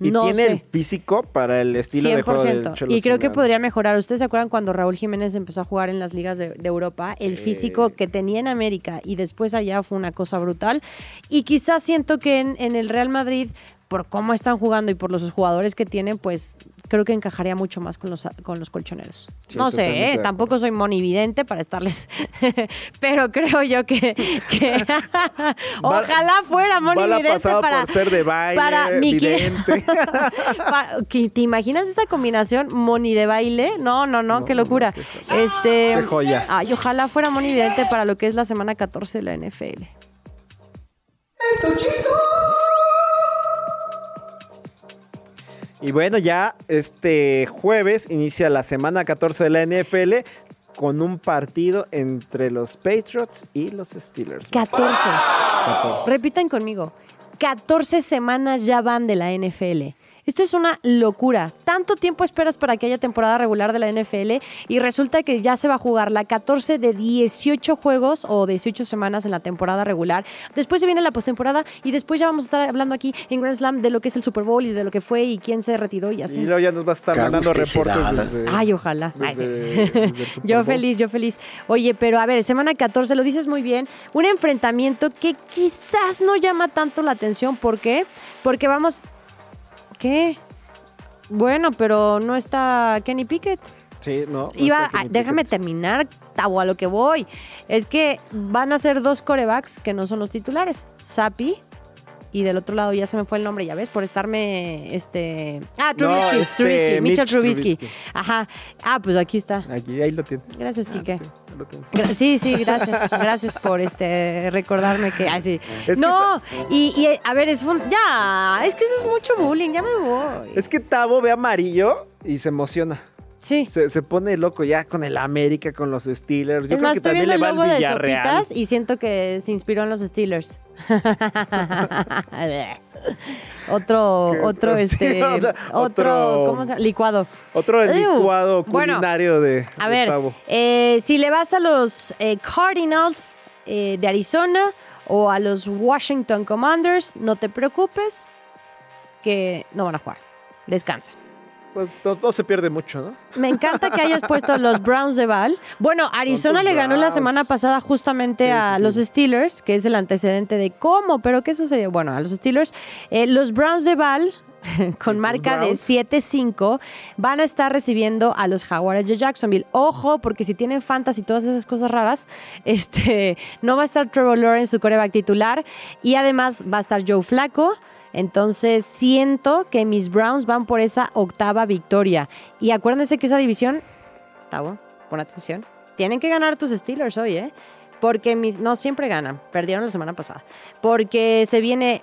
Y no tiene sé. el físico para el estilo de juego del 100%. Cholo Y creo que podría mejorar. ¿Ustedes se acuerdan cuando Raúl Jiménez empezó a jugar en las ligas de, de Europa? El Sí. físico que tenía en América y después allá fue una cosa brutal. Y quizás siento que en, en el Real Madrid, por cómo están jugando y por los jugadores que tienen, pues creo que encajaría mucho más con los, con los colchoneros. Sí, no sé, ¿eh? tampoco soy monividente para estarles... Pero creo yo que... que- Ojalá fuera monividente para... por ser de baile, para mi- vidente. Pa- ¿que- ¿Te imaginas esa combinación Moni de baile? No, no, no, qué locura. este, Qué joya. Ay, ojalá fuera Moni vidente para lo que es la semana 14 de la NFL. Y bueno, ya este jueves inicia la semana 14 de la NFL con un partido entre los Patriots y los Steelers. 14. 14. Repitan conmigo. 14 semanas ya van de la NFL. Esto es una locura. Tanto tiempo esperas para que haya temporada regular de la NFL y resulta que ya se va a jugar la 14 de 18 juegos o 18 semanas en la temporada regular. Después se viene la postemporada y después ya vamos a estar hablando aquí en Grand Slam de lo que es el Super Bowl y de lo que fue y quién se retiró y Y así. luego ya nos va a estar mandando reportes desde, Ay, ojalá. Ay, sí. desde- Yo feliz, yo feliz. Oye, pero a ver, semana 14, lo dices muy bien, un enfrentamiento que quizás no llama tanto la atención. ¿Por qué? Porque vamos... ¿Qué? Bueno, pero no está Kenny Pickett. Sí, no. no Iba, a- déjame terminar, Tabo, a lo que voy. Es que van a ser dos corebacks que no son los titulares. Sapi y del otro lado ya se me fue el nombre, ya ves, por estarme, este... Ah, No, Trubisky, este, Trubisky, Mitchell Mitch Trubisky. Trubisky. Ajá. Ah, pues aquí está. Aquí, ahí lo tienes. Gracias, Quique. Ah, sí, lo tienes. Gra- Sí, sí, gracias. Gracias por este recordarme que. Ah, sí. Es que no, y, y, a ver, es fun- ya, es que eso es mucho bullying, ya me voy. Es que Tavo ve amarillo y se emociona. Sí. Se, se pone loco ya con el América, con los Steelers. Yo es creo más, que estoy también viendo le el va al logo de Villarreal. Sopitas y siento que se inspiró en los Steelers. otro, otro, sí, este, otro- otro, ¿cómo se llama? Licuado. Otro licuado Bueno, culinario de, A de ver, eh, si le vas a los eh, Cardinals eh, de Arizona o a los Washington Commanders, no te preocupes que no van a jugar. Descansa. Pues no, no se pierde mucho, ¿no? Me encanta que hayas puesto los Browns de Val. Bueno, Arizona ¿Cuántos le ganó la semana pasada justamente Sí, a sí, sí. los Steelers, que es el antecedente de cómo, pero ¿qué sucedió? Bueno, a los Steelers. Eh, los Browns de Val con marca de Browns? 7-5 van a estar recibiendo a los Jaguares de Jacksonville. Ojo, porque si tienen fantasy y todas esas cosas raras, este, no va a estar Trevor Lawrence, su coreback titular, y además va a estar Joe Flaco. Entonces siento que mis Browns van por esa octava victoria. Y acuérdense que esa división, Tavo, pon atención, tienen que ganar tus Steelers hoy, ¿eh? Porque mis, no siempre ganan, perdieron la semana pasada. Porque se viene,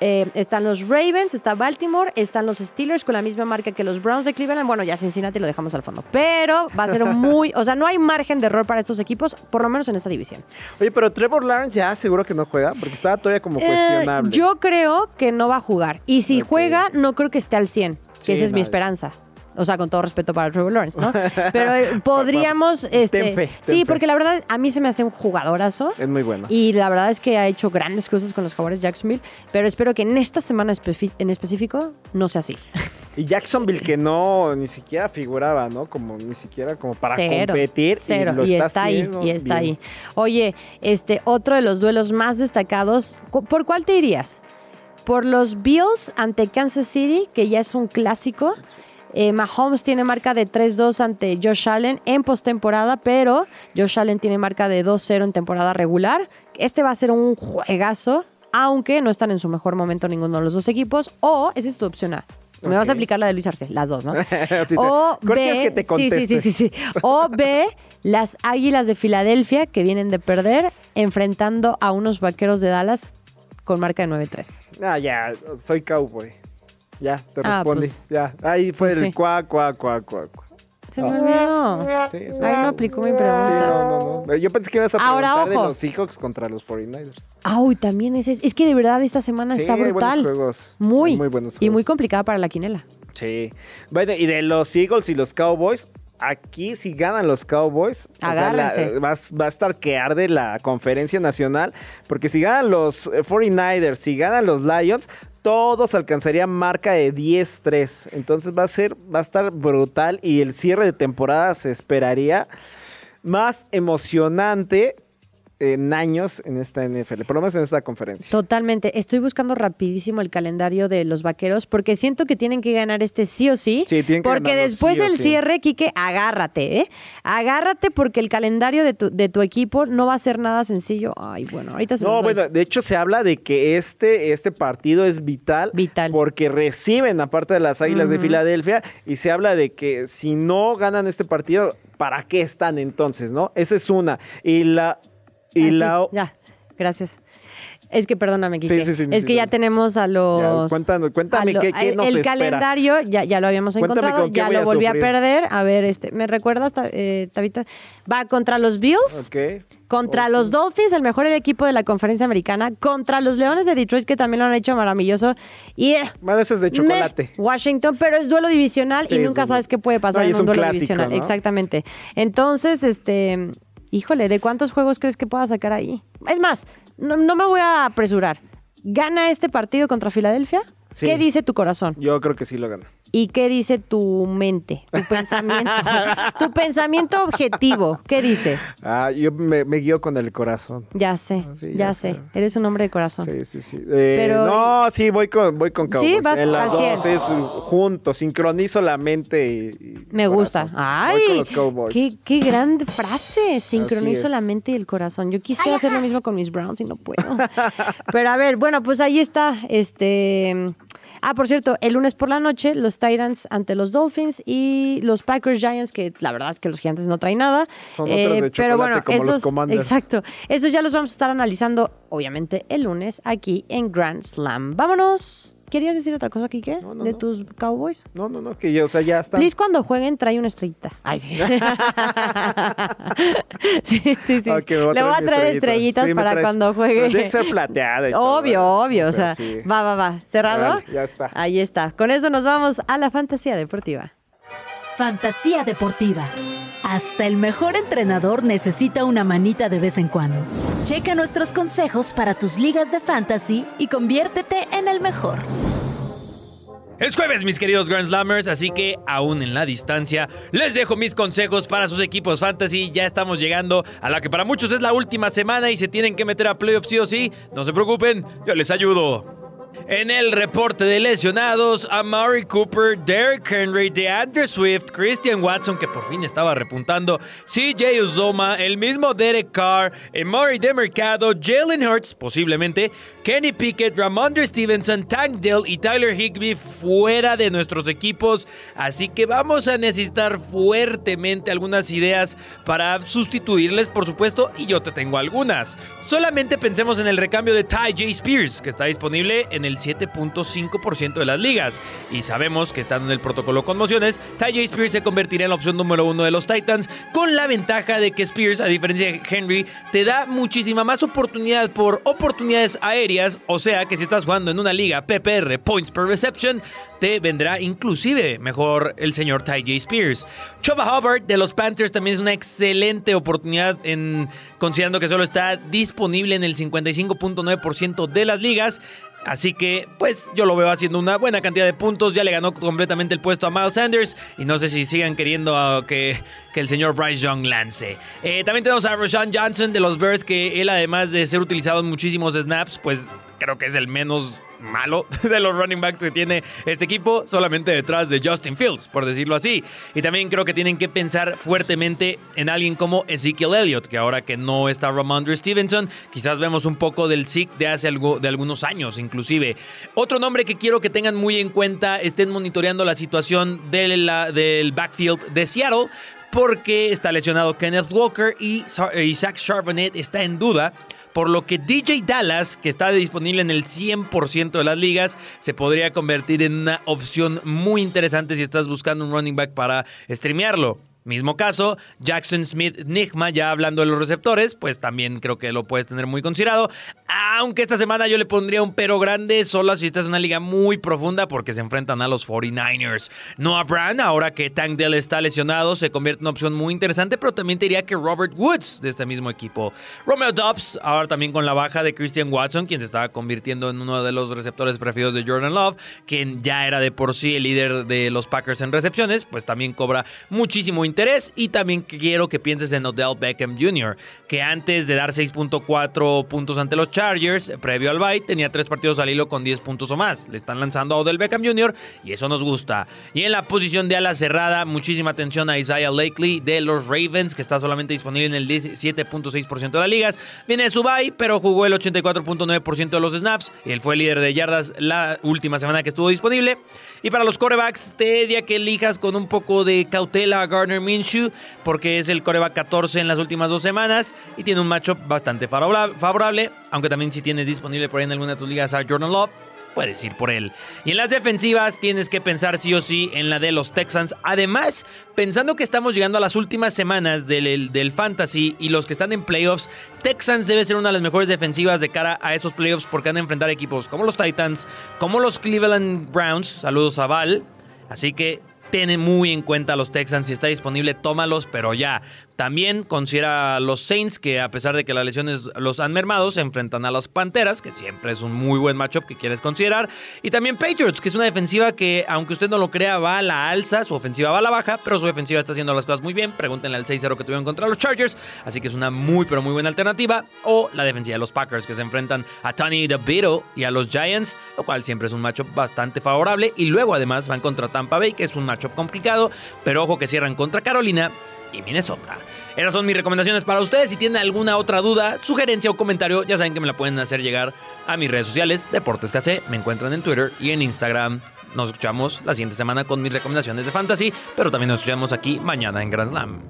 eh, están los Ravens, está Baltimore, están los Steelers con la misma marca que los Browns de Cleveland. Bueno, ya Cincinnati lo dejamos al fondo. Pero va a ser muy, o sea, no hay margen de error para estos equipos, por lo menos en esta división. Oye, pero Trevor Lawrence ya seguro que no juega, porque estaba todavía como Eh, cuestionable. yo creo que no va a jugar. Y si juega, no creo que esté al 100, que Sí, esa es mi esperanza. O sea, con todo respeto para Trevor Lawrence, ¿no? Pero eh, podríamos... Este, Ten fe, ten sí, fe. porque la verdad a mí se me hace un jugadorazo. Es muy bueno. Y la verdad es que ha hecho grandes cosas con los Jaguares Jacksonville, pero espero que en esta semana en específico no sea así. Y Jacksonville que no ni siquiera figuraba, ¿no? Como ni siquiera como para Cero, competir. Cero. Y, lo Y, está, está, ahí, y está bien. ahí. Oye, este, otro de los duelos más destacados, ¿cu- ¿por cuál te irías? Por los Bills ante Kansas City, que ya es un clásico. Eh, Mahomes tiene marca de 3-2 ante Josh Allen en postemporada, pero Josh Allen tiene marca de 2-0 en temporada regular. Este va a ser un juegazo, aunque no están en su mejor momento ninguno de los dos equipos. O, esa es tu opción A. Me vas a aplicar la de Luis Arce, las dos, ¿no? Sí, o ¿Cuál quieres B, que te sí, sí, sí, conteste? sí, sí. O B, las Águilas de Filadelfia que vienen de perder enfrentando a unos Vaqueros de Dallas con marca de 9-3. Ah, ya, soy cowboy. Ya, te Ah, respondí. pues. ya, ahí fue Pues el sí. cuá, cuá, cuá, cuá, cuá. Se me olvidó. Sí, sí, Ahí sí. no aplicó mi Sí, pregunta. no, no, no. Yo pensé que ibas a Ahora, preguntar ojo. de los Seahawks contra los 49ers. Ah, uy, también es, es que de verdad esta semana Sí, está hay buenos brutal. juegos. Muy, muy buenos y muy juegos. complicada para la quinela. Sí. Bueno, y de los Eagles y los Cowboys, aquí si ganan los Cowboys, o sea, la- va, a- va a estar que arde la conferencia nacional, porque si ganan los eh, 49ers, si ganan los Lions, todos alcanzarían marca de 10-3. Entonces va a ser, va a estar brutal y el cierre de temporada se esperaría más emocionante en años en esta NFL, por lo menos en esta conferencia. Totalmente. Estoy buscando rapidísimo el calendario de los vaqueros porque siento que tienen que ganar este sí o sí. Sí, tienen que porque después sí del sí. cierre, Quique, agárrate, ¿eh? Agárrate porque el calendario de tu, de tu equipo no va a ser nada sencillo. Ay, bueno, ahorita se No, bueno, de hecho se habla de que este, este partido es vital, Vital. porque reciben aparte de las Águilas de. Filadelfia y se habla de que si no ganan este partido, ¿para qué están entonces, no? Esa es una. Y la y Ah, sí, la Ya, gracias. Es que perdóname, Quique. Sí, sí, sí, es sí, que ya sí. tenemos a los. cuéntanos- cuéntame lo- qué- qué el, nos el espera. calendario ya, ya lo habíamos Cuéntame encontrado, ya lo volví a perder. A ver, este, ¿me recuerdas, eh, Tabita? Va contra los Bills. Ok. Contra los Dolphins, el mejor equipo de la conferencia americana. Contra los Leones de Detroit, que también lo han hecho maravilloso. Y Bueno, ese es de chocolate. Washington, pero es duelo divisional Sí, y nunca sabes qué puede pasar No, en un un duelo clásico, divisional. ¿no? Exactamente. Entonces, este, híjole, ¿de cuántos juegos crees que pueda sacar ahí? Es más, no, no me voy a apresurar. ¿Gana este partido contra Filadelfia? Sí. ¿Qué dice tu corazón? Yo creo que sí lo gana. ¿Y qué dice tu mente? Tu pensamiento. tu pensamiento objetivo. ¿Qué dice? Ah, yo me, me guío con el corazón. Ya sé, Ah, sí, ya, ya sé. sé. Eres un hombre de corazón. Sí, sí, sí. Eh, Pero- no, sí, voy con, voy con Cowboys. Sí, vas En las al dos, 100. es junto, sincronizo la mente y, y Me corazón. gusta. Voy Ay, con los Cowboys. qué, qué grande frase. Sincronizo la mente y el corazón. Yo quisiera hacer lo mismo con mis Browns y no puedo. Pero a ver, bueno, pues ahí está. Este. Ah, por cierto, el lunes por la noche, los Titans ante los Dolphins y los Packers Giants, que la verdad es que los gigantes no traen nada. Eh, Son otros de pero bueno, como los esos, Commanders. exacto. Esos ya los vamos a estar analizando, obviamente, el lunes aquí en Grand Slam. Vámonos. ¿Querías decir otra cosa, Kike? No, no, de no. tus Cowboys. No, no, no, que ya, o sea, ya está. Please, cuando jueguen, trae una estrellita. Ay, sí. sí, sí, sí. Voy Le voy a traer estrellita. estrellitas Sí, para traes- cuando juegue. Tiene que ser plateada y Obvio, obvio. O sea, sí. va, va, va. ¿Cerrado? Vale, ya está. Ahí está. Con eso nos vamos a la fantasía deportiva. Fantasía deportiva. Hasta el mejor entrenador necesita una manita de vez en cuando. Checa nuestros consejos para tus ligas de fantasy y conviértete en el mejor. Es jueves, mis queridos Grand Slammers, así que aún en la distancia, les dejo mis consejos para sus equipos fantasy. Ya estamos llegando a la que para muchos es la última semana y se tienen que meter a playoffs sí o sí. No se preocupen, yo les ayudo. En el reporte de lesionados, Amari Cooper, Derrick Henry, DeAndre Swift, Christian Watson, que por fin estaba repuntando, CJ Uzoma, el mismo Derek Carr, Amari Demercado, Jalen Hurts, posiblemente, Kenny Pickett, Ramondre Stevenson, Tank Dell y Tyler Higby fuera de nuestros equipos. Así que vamos a necesitar fuertemente algunas ideas para sustituirles, por supuesto, y yo te tengo algunas. Solamente pensemos en el recambio de Ty J. Spears, que está disponible en el 7.5% de las ligas. Y sabemos que estando en el protocolo conmociones, Ty J. Spears se convertirá en la opción número uno de los Titans, con la ventaja de que Spears, a diferencia de Henry, te da muchísima más oportunidad por oportunidades aéreas. O sea que si estás jugando en una liga PPR, Points per Reception, te vendrá inclusive mejor el señor Ty J. Spears. Choba Hubbard de los Panthers también es una excelente oportunidad en considerando que solo está disponible en el 55.9% de las ligas. Así que, pues yo lo veo haciendo una buena cantidad de puntos. Ya le ganó completamente el puesto a Miles Sanders. Y no sé si sigan queriendo uh, que, que, el señor Bryce Young lance. Eh, también tenemos a Rashawn Johnson de los Bears, que él, además de ser utilizado en muchísimos snaps, pues creo que es el menos malo de los running backs que tiene este equipo, solamente detrás de Justin Fields, por decirlo así. Y también creo que tienen que pensar fuertemente en alguien como Ezekiel Elliott, que ahora que no está Ramondre Stevenson, quizás vemos un poco del SIC de hace algo, de algunos años inclusive. Otro nombre que quiero que tengan muy en cuenta, estén monitoreando la situación de la, del backfield de Seattle, porque está lesionado Kenneth Walker y Zach Charbonnet está en duda por lo que DJ Dallas, que está disponible en el 100% de las ligas, se podría convertir en una opción muy interesante si estás buscando un running back para streamearlo. Mismo caso, Jackson Smith Nigma, ya hablando de los receptores, pues también creo que lo puedes tener muy considerado. Aunque esta semana yo le pondría un pero grande, solo si estás en una liga muy profunda, porque se enfrentan a los 49ers. Noah Brown, ahora que Tank Dell está lesionado, se convierte en una opción muy interesante, pero también te diría que Robert Woods de este mismo equipo. Romeo Dobbs, ahora también con la baja de Christian Watson, quien se estaba convirtiendo en uno de los receptores preferidos de Jordan Love, quien ya era de por sí el líder de los Packers en recepciones, pues también cobra muchísimo interés y también quiero que pienses en Odell Beckham Jr., que antes de dar 6.4 puntos ante los Chargers, previo al bye, tenía tres partidos al hilo con 10 puntos o más. Le están lanzando a Odell Beckham Jr. y eso nos gusta. Y en la posición de ala cerrada, muchísima atención a Isaiah Lakely de los Ravens, que está solamente disponible en el 17.6% de las ligas. Viene de su bye, pero jugó el 84.9% de los snaps él fue líder de yardas la última semana que estuvo disponible. Y para los corebacks, te diría que elijas con un poco de cautela a Garner Minshew, porque es el coreback 14 en las últimas dos semanas y tiene un matchup bastante favorable, aunque también si tienes disponible por ahí en alguna de tus ligas a Jordan Love, puedes ir por él. Y en las defensivas tienes que pensar sí o sí en la de los Texans. Además, pensando que estamos llegando a las últimas semanas del, del, Fantasy y los que están en playoffs, Texans debe ser una de las mejores defensivas de cara a esos playoffs porque han de enfrentar equipos como los Titans, como los Cleveland Browns. Saludos a Val. Así que ten muy en cuenta a los Texans. Si está disponible, tómalos, pero ya. También considera a los Saints, que a pesar de que las lesiones los han mermado, se enfrentan a las Panteras, que siempre es un muy buen matchup que quieres considerar. Y también Patriots, que es una defensiva que, aunque usted no lo crea, va a la alza, su ofensiva va a la baja, pero su defensiva está haciendo las cosas muy bien. Pregúntenle al 6-0 que tuvieron contra los Chargers, así que es una muy, pero muy buena alternativa. O la defensiva de los Packers, que se enfrentan a Tony DeVito y a los Giants, lo cual siempre es un matchup bastante favorable. Y luego, además, van contra Tampa Bay, que es un matchup complicado, pero ojo que cierran contra Carolina y Minnesota. Esas son mis recomendaciones para ustedes. Si tienen alguna otra duda, sugerencia o comentario, ya saben que me la pueden hacer llegar a mis redes sociales, Deportes KC. Me encuentran en Twitter y en Instagram. Nos escuchamos la siguiente semana con mis recomendaciones de fantasy, pero también nos escuchamos aquí mañana en Grand Slam.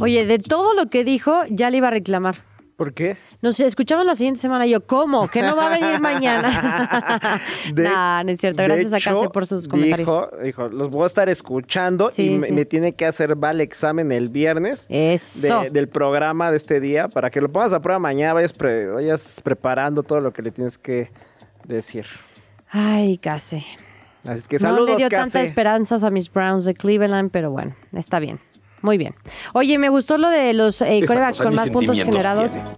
Oye, de todo lo que dijo, ya le iba a reclamar. ¿Por qué? No sé, escuchamos la siguiente semana yo, ¿cómo? ¿Que no va a venir mañana? De- no, no es cierto. Gracias a Case por sus comentarios. Dijo, dijo, los voy a estar escuchando Sí, y me, sí. me tiene que hacer va el examen el viernes Eso. de- del programa de este día para que lo pongas a prueba mañana, vayas, pre- vayas preparando todo lo que le tienes que decir. Ay, Case. Así es que no saludos, le dio Case. tantas esperanzas a mis Browns de Cleveland, pero bueno, está bien. Muy bien. Oye, me gustó lo de los eh, corebacks cosa con más puntos generados. tiene.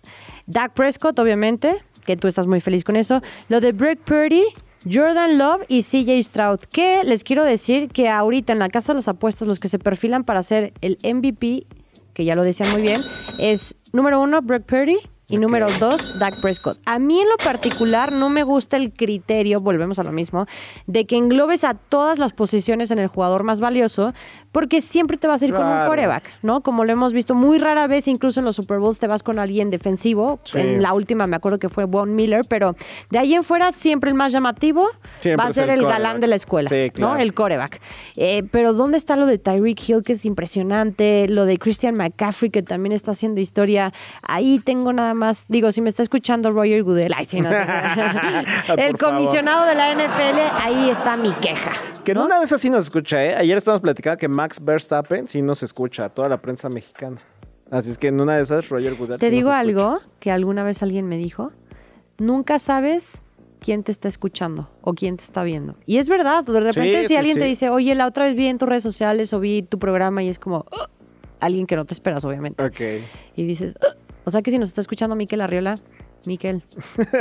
Dak Prescott, obviamente, que tú estás muy feliz con eso. Lo de Brock Purdy, Jordan Love y CJ Stroud. Que les quiero decir que ahorita en la casa de las apuestas, los que se perfilan para ser el MVP, que ya lo decían muy bien, es número uno, Brock Purdy, Y número dos, Dak Prescott. A mí en lo particular no me gusta el criterio, volvemos a lo mismo, de que englobes a todas las posiciones en el jugador más valioso, porque siempre te vas a ir con un coreback, ¿no? Como lo hemos visto muy rara vez, incluso en los Super Bowls te vas con alguien defensivo. Sí. En la última me acuerdo que fue Von Miller, pero de ahí en fuera siempre el más llamativo Siempre va a ser el galán de la escuela, Sí, claro. ¿no? El coreback. Eh, pero ¿dónde está lo de Tyreek Hill, que es impresionante? Lo de Christian McCaffrey, que también está haciendo historia. Ahí tengo nada más, digo, si me está escuchando Roger Goodell, ay, sí, no, el comisionado de la NFL, ahí está mi queja. Que en una de esas sí nos escucha, ¿eh? Ayer estábamos platicando que Max Verstappen sí nos escucha, toda la prensa mexicana. Así es que en una de esas, Roger Goodell. Te sí digo algo que alguna vez alguien me dijo, nunca sabes quién te está escuchando o quién te está viendo. Y es verdad, de repente Sí, si sí, alguien te dice, oye, la otra vez vi en tus redes sociales o vi tu programa y es como, "Ah", alguien que no te esperas, obviamente. Ok. Y dices, "Ah". O sea que si nos está escuchando Miquel Arriola, Miquel,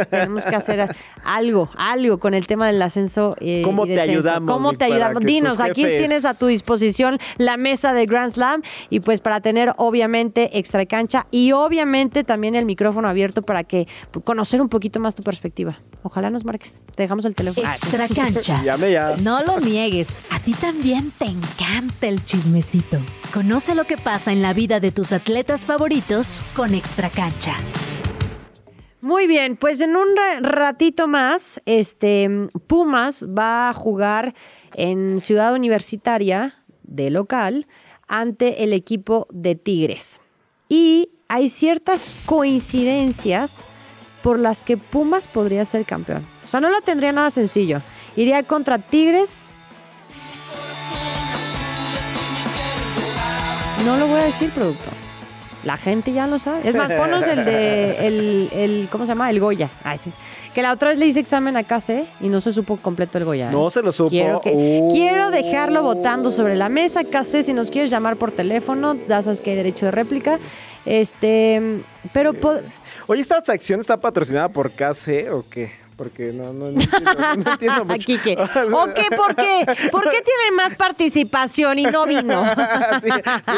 tenemos que hacer algo, algo con el tema del ascenso. eh, ¿Cómo y te ayudamos, ¿Cómo te ayudamos? Dinos, aquí jefes- tienes a tu disposición la mesa de Grand Slam y pues para tener obviamente extra cancha y obviamente también el micrófono abierto para que conocer un poquito más tu perspectiva. Ojalá nos marques. Te dejamos el teléfono. Extra cancha. Llame ya. No lo niegues, a ti también te encanta el chismecito. Conoce lo que pasa en la vida de tus atletas favoritos con Extra Cancha. Muy bien, pues en un ra- ratito más, este Pumas va a jugar en Ciudad Universitaria de local ante el equipo de Tigres. Y hay ciertas coincidencias por las que Pumas podría ser campeón. O sea, no lo tendría nada sencillo. Iría contra Tigres. No lo voy a decir, producto. La gente ya lo sabe. Es más, ponos el de. El, el- ¿Cómo se llama? El Goya. Ay, sí. Que la otra vez le hice examen a Case y no se supo completo el Goya. ¿eh? No se lo supo. Quiero, que- Uh. quiero dejarlo votando sobre la mesa. Case, si nos quieres llamar por teléfono, ya sabes que hay derecho de réplica. Este. Pero. po- Oye, ¿esta sección está patrocinada por KC o qué? Porque no, no, no entiendo, no entiendo mucho. Quique. ¿O qué? ¿Por qué? ¿Por qué tiene más participación y no vino? sí,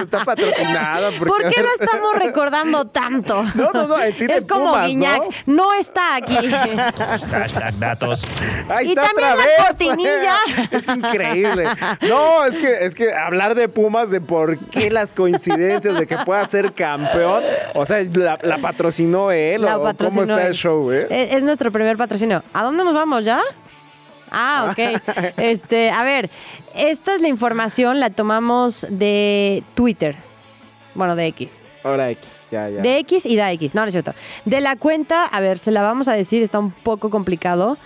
está patrocinada. porque, ¿Por qué lo estamos recordando tanto? No, no, no, en sí de Es como Pumas, Guiñac. ¿no? ¿no? está aquí. Hashtag datos. Ahí Y también otra la cortinilla. Es increíble. No, es que, es que hablar de Pumas, de por qué las coincidencias de que pueda ser campeón, o sea, la, la patrocinó él, La o cómo patrocinó está el show, ¿eh? Es, es nuestro primer patrocinio. ¿A dónde nos vamos ya? Ah, ok. Este, a ver, esta es la información, la tomamos de Twitter. Bueno, de X. Ahora X, ya, ya. De X y da X. No, no es cierto. De la cuenta, a ver, se la vamos a decir, está un poco complicado.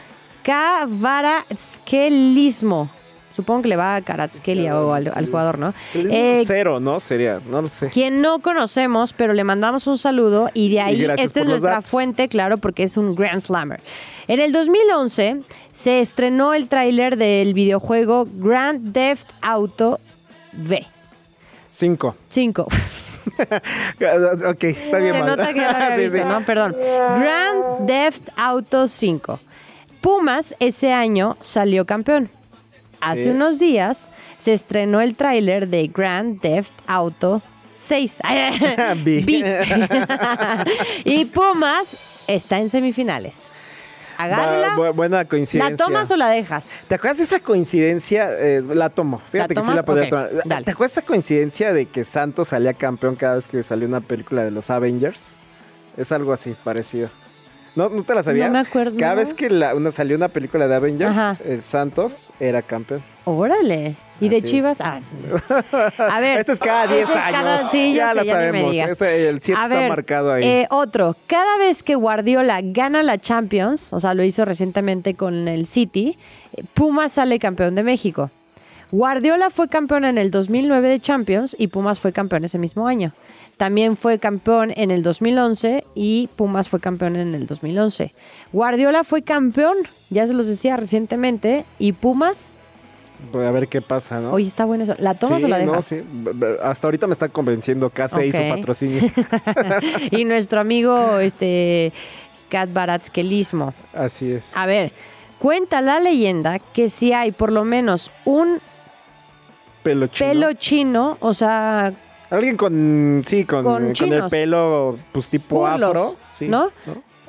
Kavaratskelismo. Supongo que le va a Karatskelia o al, al jugador, ¿no? Eh, Cero, ¿no? Sería, no lo sé. quien no conocemos, pero le mandamos un saludo y de ahí, esta es nuestra datos. fuente, claro, porque es un Grand Slammer. En el 2011 se estrenó el tráiler del videojuego Grand Theft Auto V. Cinco. 5. ok, está bien. Se mal. nota que ya lo había Sí, visto, sí. ¿no? Perdón. Grand Theft Auto 5. Pumas ese año salió campeón. Hace Sí. unos días se estrenó el tráiler de Grand Theft Auto 6. Vi. Vi. y Pumas está en semifinales. Agárrala. Bu- bu- buena coincidencia. ¿La tomas o la dejas? ¿Te acuerdas de esa coincidencia? Eh, la tomo. Fíjate que sí la podría tomar. dale. ¿Te acuerdas de esa coincidencia de que Santos salía campeón cada vez que salió una película de los Avengers? Es algo así, parecido. ¿No, ¿no te la sabías? No me acuerdo, Cada vez que la- una, salió una película de Avengers, Ajá. eh, Santos era campeón. Órale. ¿Y de Así. Chivas? Ah. A ver. Este es cada 10 ese es cada- años. sí, ya, Ya sé, la ya ni me sabemos. digas. Ese- el siete A está ver, marcado ahí. eh, otro. Cada vez que Guardiola gana la Champions, o sea, lo hizo recientemente con el City, eh, Pumas sale campeón de México. Guardiola fue campeón en el 2009 de Champions y Pumas fue campeón ese mismo año. También fue campeón en el 2011 y Pumas fue campeón en el 2011. Guardiola fue campeón, ya se los decía recientemente, y Pumas, Pues a ver qué pasa, ¿no? oye, está bueno eso. ¿La tomas Sí, o la dejas? no, sí. Hasta ahorita me está convenciendo K6 Ok. su patrocinio. y nuestro amigo este Kat Baratskelismo. Así es. A ver, cuenta la leyenda que si hay por lo menos un Pelo chino. pelo chino, o sea, Alguien con, sí, con, Con con el pelo, pues tipo afro. Sí, ¿no?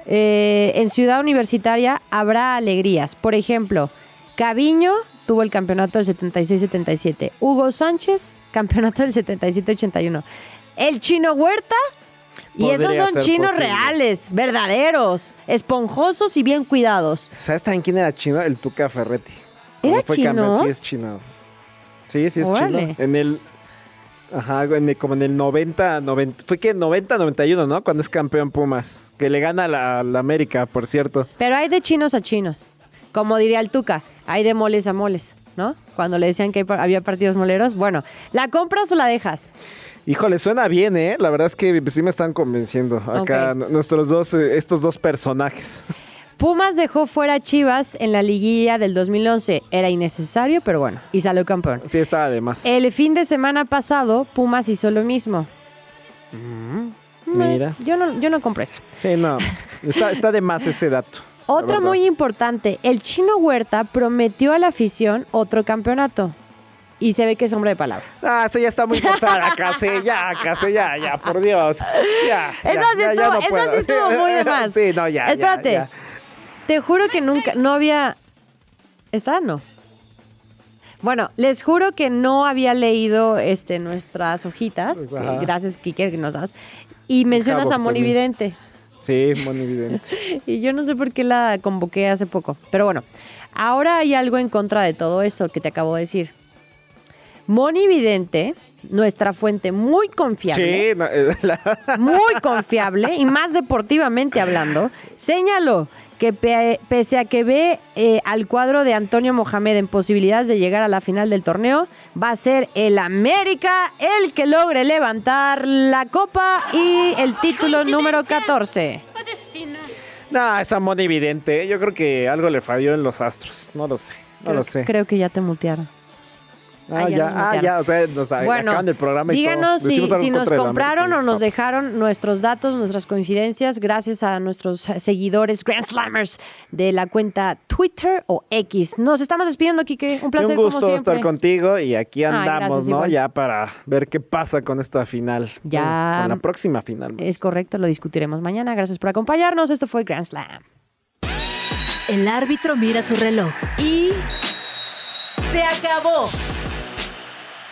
Eh, en Ciudad Universitaria habrá alegrías. Por ejemplo, Caviño tuvo el campeonato del 76-77. Hugo Sánchez, campeonato del 77-81. El Chino Huerta. Y esos son chinos posible. reales, verdaderos, esponjosos y bien cuidados. ¿Sabes también quién era chino? El Tuca Ferretti. ¿Era fue chino? campeón, Sí, es chino. Sí, sí es Órale. chino. En el... Ajá, en el- como en el 90, 90, fue que 90, 91, ¿no? Cuando es campeón Pumas. Que le gana a la, la América, por cierto. Pero hay de chinos a chinos. Como diría el Tuca, hay de moles a moles, ¿no? Cuando le decían que había partidos moleros. Bueno, ¿la compras o la dejas? Híjole, suena bien, ¿eh? La verdad es que sí me están convenciendo. Acá nuestros dos, eh, estos dos personajes. Pumas dejó fuera a Chivas en la liguilla del 2011. Era innecesario, pero bueno, y salió campeón. Sí, está además. El fin de semana pasado, Pumas hizo lo mismo. Mira. Yo no, yo no compré esa. Sí, no. Está, está de más ese dato. Otro muy importante, el chino Huerta prometió a la afición otro campeonato. Y se ve que es hombre de palabra. Ah, esa ya está muy forzada, Case, ya, Case, ya, ya, por Dios. Ya, ya, Esa sí ya, ya estuvo, no esa sí estuvo muy de más. Sí, no, ya, ya, Espérate. Te juro que nunca, no había... ¿Está? No. Bueno, les juro que no había leído este, nuestras hojitas. Pues, ajá. gracias, Kike, que nos das. Y mencionas a Moni. Vidente. Sí, muy evidente. Y yo no sé por qué la convoqué hace poco. Pero bueno, ahora hay algo en contra de todo esto que te acabo de decir. Moni Vidente, nuestra fuente muy confiable, Sí, no, eh, la- muy confiable y más deportivamente hablando, señaló que pe- pese a que ve eh, al cuadro de Antonio Mohamed en posibilidades de llegar a la final del torneo, va a ser el América el que logre levantar la copa y el título número 14. no, esa Moni evidente. Yo creo que algo le falló en los astros. No lo sé, no Creo, lo sé. creo que ya te mutearon. Ah, Ah, ya ya, nos ah, ya, o sea, nos Bueno, acaban el programa y díganos todo. si, si nos del compraron o nos dejaron nuestros datos, nuestras coincidencias, gracias a nuestros seguidores Grand Slammers de la cuenta Twitter o X. Nos estamos despidiendo, Kike. Un placer un gusto como siempre. estar contigo y aquí Ay, andamos, gracias, ¿no? igual. Ya para ver qué pasa con esta final. Ya. Con, con la próxima final. más. Es correcto, lo discutiremos mañana. Gracias por acompañarnos. Esto fue Grand Slam. El árbitro mira su reloj y... ¡Se acabó!